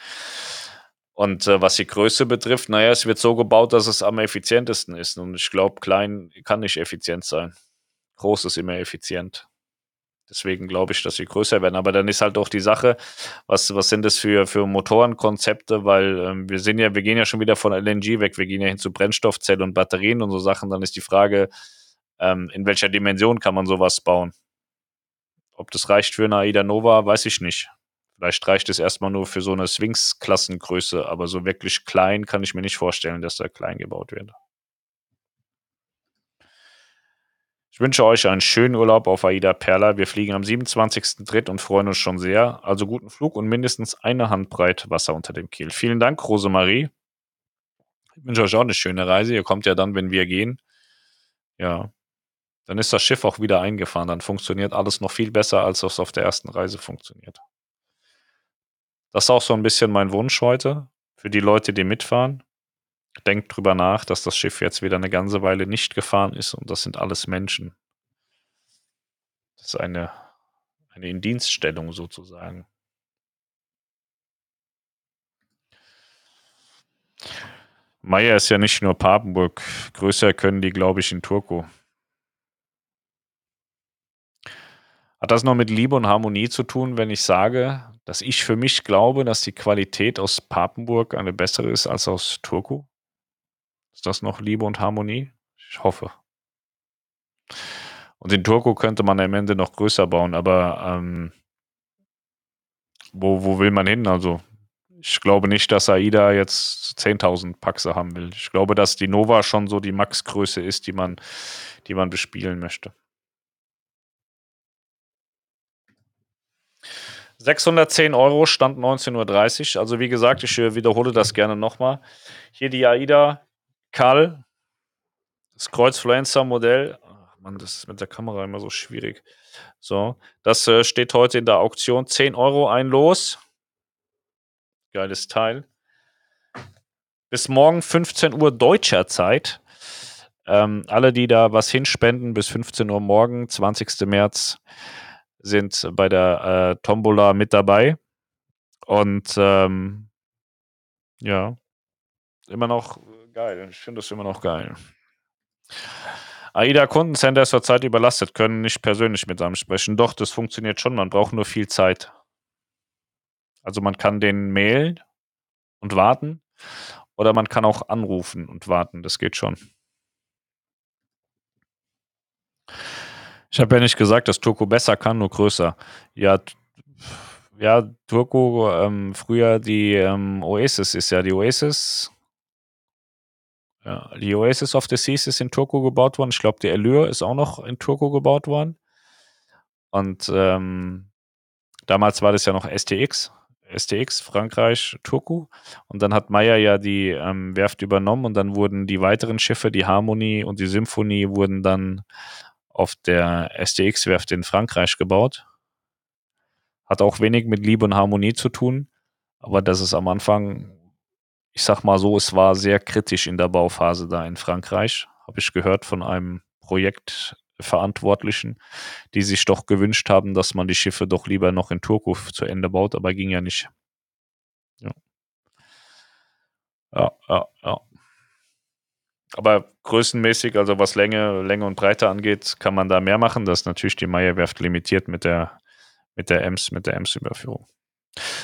Und äh, was die Größe betrifft, naja, es wird so gebaut, dass es am effizientesten ist. Und ich glaube, klein kann nicht effizient sein groß ist immer effizient. Deswegen glaube ich, dass sie größer werden. Aber dann ist halt auch die Sache, was, was sind das für, für Motorenkonzepte? Weil ähm, wir sind ja, wir gehen ja schon wieder von LNG weg, wir gehen ja hin zu Brennstoffzellen und Batterien und so Sachen. Dann ist die Frage, ähm, in welcher Dimension kann man sowas bauen? Ob das reicht für eine AIDA Nova, weiß ich nicht. Vielleicht reicht es erstmal nur für so eine Sphinx-Klassengröße, aber so wirklich klein kann ich mir nicht vorstellen, dass da klein gebaut wird. Ich wünsche euch einen schönen Urlaub auf Aida Perla. Wir fliegen am 27.03. und freuen uns schon sehr. Also guten Flug und mindestens eine Handbreit Wasser unter dem Kiel. Vielen Dank, Rosemarie. Ich wünsche euch auch eine schöne Reise. Ihr kommt ja dann, wenn wir gehen. Ja. Dann ist das Schiff auch wieder eingefahren. Dann funktioniert alles noch viel besser, als es auf der ersten Reise funktioniert. Das ist auch so ein bisschen mein Wunsch heute für die Leute, die mitfahren. Denkt drüber nach, dass das Schiff jetzt wieder eine ganze Weile nicht gefahren ist und das sind alles Menschen. Das ist eine, eine Indienststellung sozusagen. Meier ist ja nicht nur Papenburg. Größer können die, glaube ich, in Turku. Hat das noch mit Liebe und Harmonie zu tun, wenn ich sage, dass ich für mich glaube, dass die Qualität aus Papenburg eine bessere ist als aus Turku? Ist das noch Liebe und Harmonie? Ich hoffe. Und in Turku könnte man am Ende noch größer bauen, aber ähm, wo, wo will man hin? Also, ich glaube nicht, dass AIDA jetzt 10.000 Paxe haben will. Ich glaube, dass die Nova schon so die Maxgröße ist, die man, die man bespielen möchte. 610 Euro stand 19.30 Uhr. Also wie gesagt, ich äh, wiederhole das gerne nochmal. Hier die AIDA Karl, das Kreuzfluencer-Modell. Mann, das ist mit der Kamera immer so schwierig. So, das äh, steht heute in der Auktion. 10 Euro ein Los. Geiles Teil. Bis morgen 15 Uhr deutscher Zeit. Ähm, alle, die da was hinspenden, bis 15 Uhr morgen, 20. März sind bei der äh, Tombola mit dabei. Und ähm, ja, immer noch geil. Ich finde das immer noch geil. AIDA Kundencenter ist zurzeit überlastet, können nicht persönlich mit einem sprechen. Doch, das funktioniert schon. Man braucht nur viel Zeit. Also man kann den mailen und warten oder man kann auch anrufen und warten. Das geht schon. Ich habe ja nicht gesagt, dass Turco besser kann, nur größer. Ja, ja Turco, ähm, früher die ähm, Oasis ist ja die Oasis. Ja, die Oasis of the Seas ist in Turco gebaut worden. Ich glaube, die Allure ist auch noch in Turco gebaut worden. Und ähm, damals war das ja noch STX. STX, Frankreich, Turku. Und dann hat Meyer ja die ähm, Werft übernommen und dann wurden die weiteren Schiffe, die Harmony und die Symphonie, wurden dann auf der STX-Werft in Frankreich gebaut. Hat auch wenig mit Liebe und Harmonie zu tun, aber das ist am Anfang, ich sag mal so, es war sehr kritisch in der Bauphase da in Frankreich, habe ich gehört von einem Projektverantwortlichen, die sich doch gewünscht haben, dass man die Schiffe doch lieber noch in Turku zu Ende baut, aber ging ja nicht. Ja, ja, ja. ja. Aber größenmäßig, also was Länge, Länge und Breite angeht, kann man da mehr machen. Das ist natürlich die Meierwerft limitiert mit der, mit der Ems, mit der Ems-Überführung.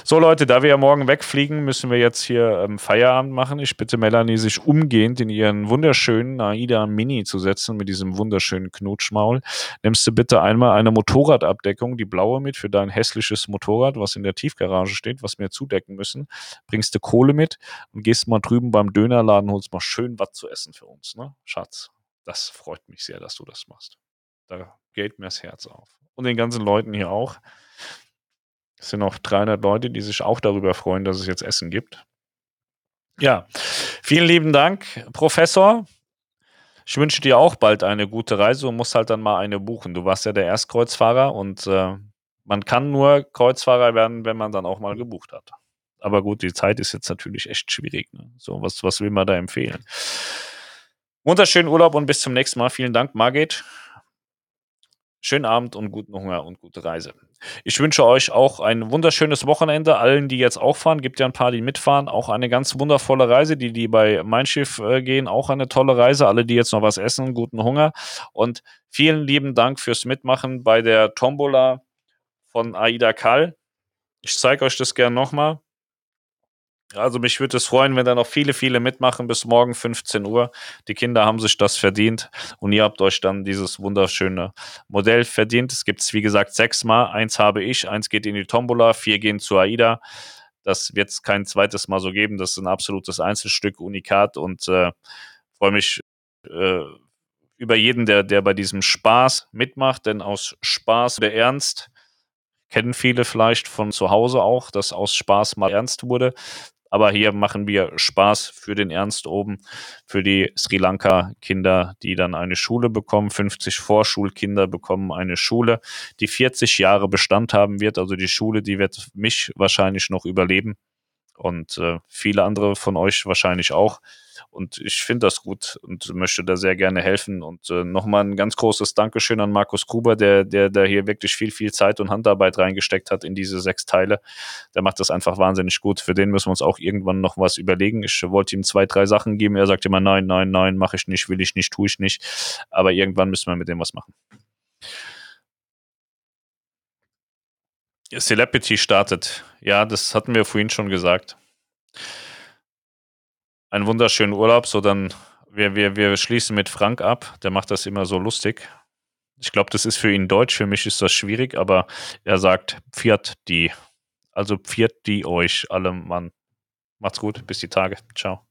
So Leute, da wir ja morgen wegfliegen, müssen wir jetzt hier ähm, Feierabend machen. Ich bitte Melanie, sich umgehend in ihren wunderschönen AIDA Mini zu setzen mit diesem wunderschönen Knutschmaul. Nimmst du bitte einmal eine Motorradabdeckung, die blaue mit für dein hässliches Motorrad, was in der Tiefgarage steht, was wir zudecken müssen. Bringst du Kohle mit und gehst mal drüben beim Dönerladen, holst mal schön was zu essen für uns, ne? Schatz, das freut mich sehr, dass du das machst. Da geht mir das Herz auf. Und den ganzen Leuten hier auch. Es sind noch 300 Leute, die sich auch darüber freuen, dass es jetzt Essen gibt. Ja, vielen lieben Dank, Professor. Ich wünsche dir auch bald eine gute Reise und musst halt dann mal eine buchen. Du warst ja der Erstkreuzfahrer und äh, man kann nur Kreuzfahrer werden, wenn man dann auch mal gebucht hat. Aber gut, die Zeit ist jetzt natürlich echt schwierig. Ne? So, was, was will man da empfehlen? Wunderschönen Urlaub und bis zum nächsten Mal. Vielen Dank, Margit. Schönen Abend und guten Hunger und gute Reise. Ich wünsche euch auch ein wunderschönes Wochenende. Allen, die jetzt auch fahren, gibt ja ein paar, die mitfahren, auch eine ganz wundervolle Reise. Die, die bei Mein Schiff äh, gehen, auch eine tolle Reise. Alle, die jetzt noch was essen, guten Hunger. Und vielen lieben Dank fürs Mitmachen bei der Tombola von Aida Kall. Ich zeige euch das gerne nochmal. Also mich würde es freuen, wenn da noch viele, viele mitmachen bis morgen 15 Uhr. Die Kinder haben sich das verdient und ihr habt euch dann dieses wunderschöne Modell verdient. Es gibt es, wie gesagt, sechsmal. Eins habe ich, eins geht in die Tombola, vier gehen zu AIDA. Das wird es kein zweites Mal so geben. Das ist ein absolutes Einzelstück, Unikat und äh, freue mich äh, über jeden, der, der bei diesem Spaß mitmacht, denn aus Spaß der Ernst kennen viele vielleicht von zu Hause auch, dass aus Spaß mal ernst wurde. Aber hier machen wir Spaß für den Ernst oben, für die Sri Lanka-Kinder, die dann eine Schule bekommen. 50 Vorschulkinder bekommen eine Schule, die 40 Jahre Bestand haben wird. Also die Schule, die wird mich wahrscheinlich noch überleben und äh, viele andere von euch wahrscheinlich auch. Und ich finde das gut und möchte da sehr gerne helfen. Und äh, nochmal ein ganz großes Dankeschön an Markus Gruber, der, der da hier wirklich viel, viel Zeit und Handarbeit reingesteckt hat in diese sechs Teile. Der macht das einfach wahnsinnig gut. Für den müssen wir uns auch irgendwann noch was überlegen. Ich wollte ihm zwei, drei Sachen geben. Er sagt immer, nein, nein, nein, mache ich nicht, will ich nicht, tue ich nicht. Aber irgendwann müssen wir mit dem was machen. Celebrity startet. Ja, das hatten wir vorhin schon gesagt. Einen wunderschönen Urlaub. So, dann, wir, wir, wir schließen mit Frank ab. Der macht das immer so lustig. Ich glaube, das ist für ihn Deutsch. Für mich ist das schwierig, aber er sagt, pfiat die. Also pfiat die euch alle, Mann. Macht's gut. Bis die Tage. Ciao.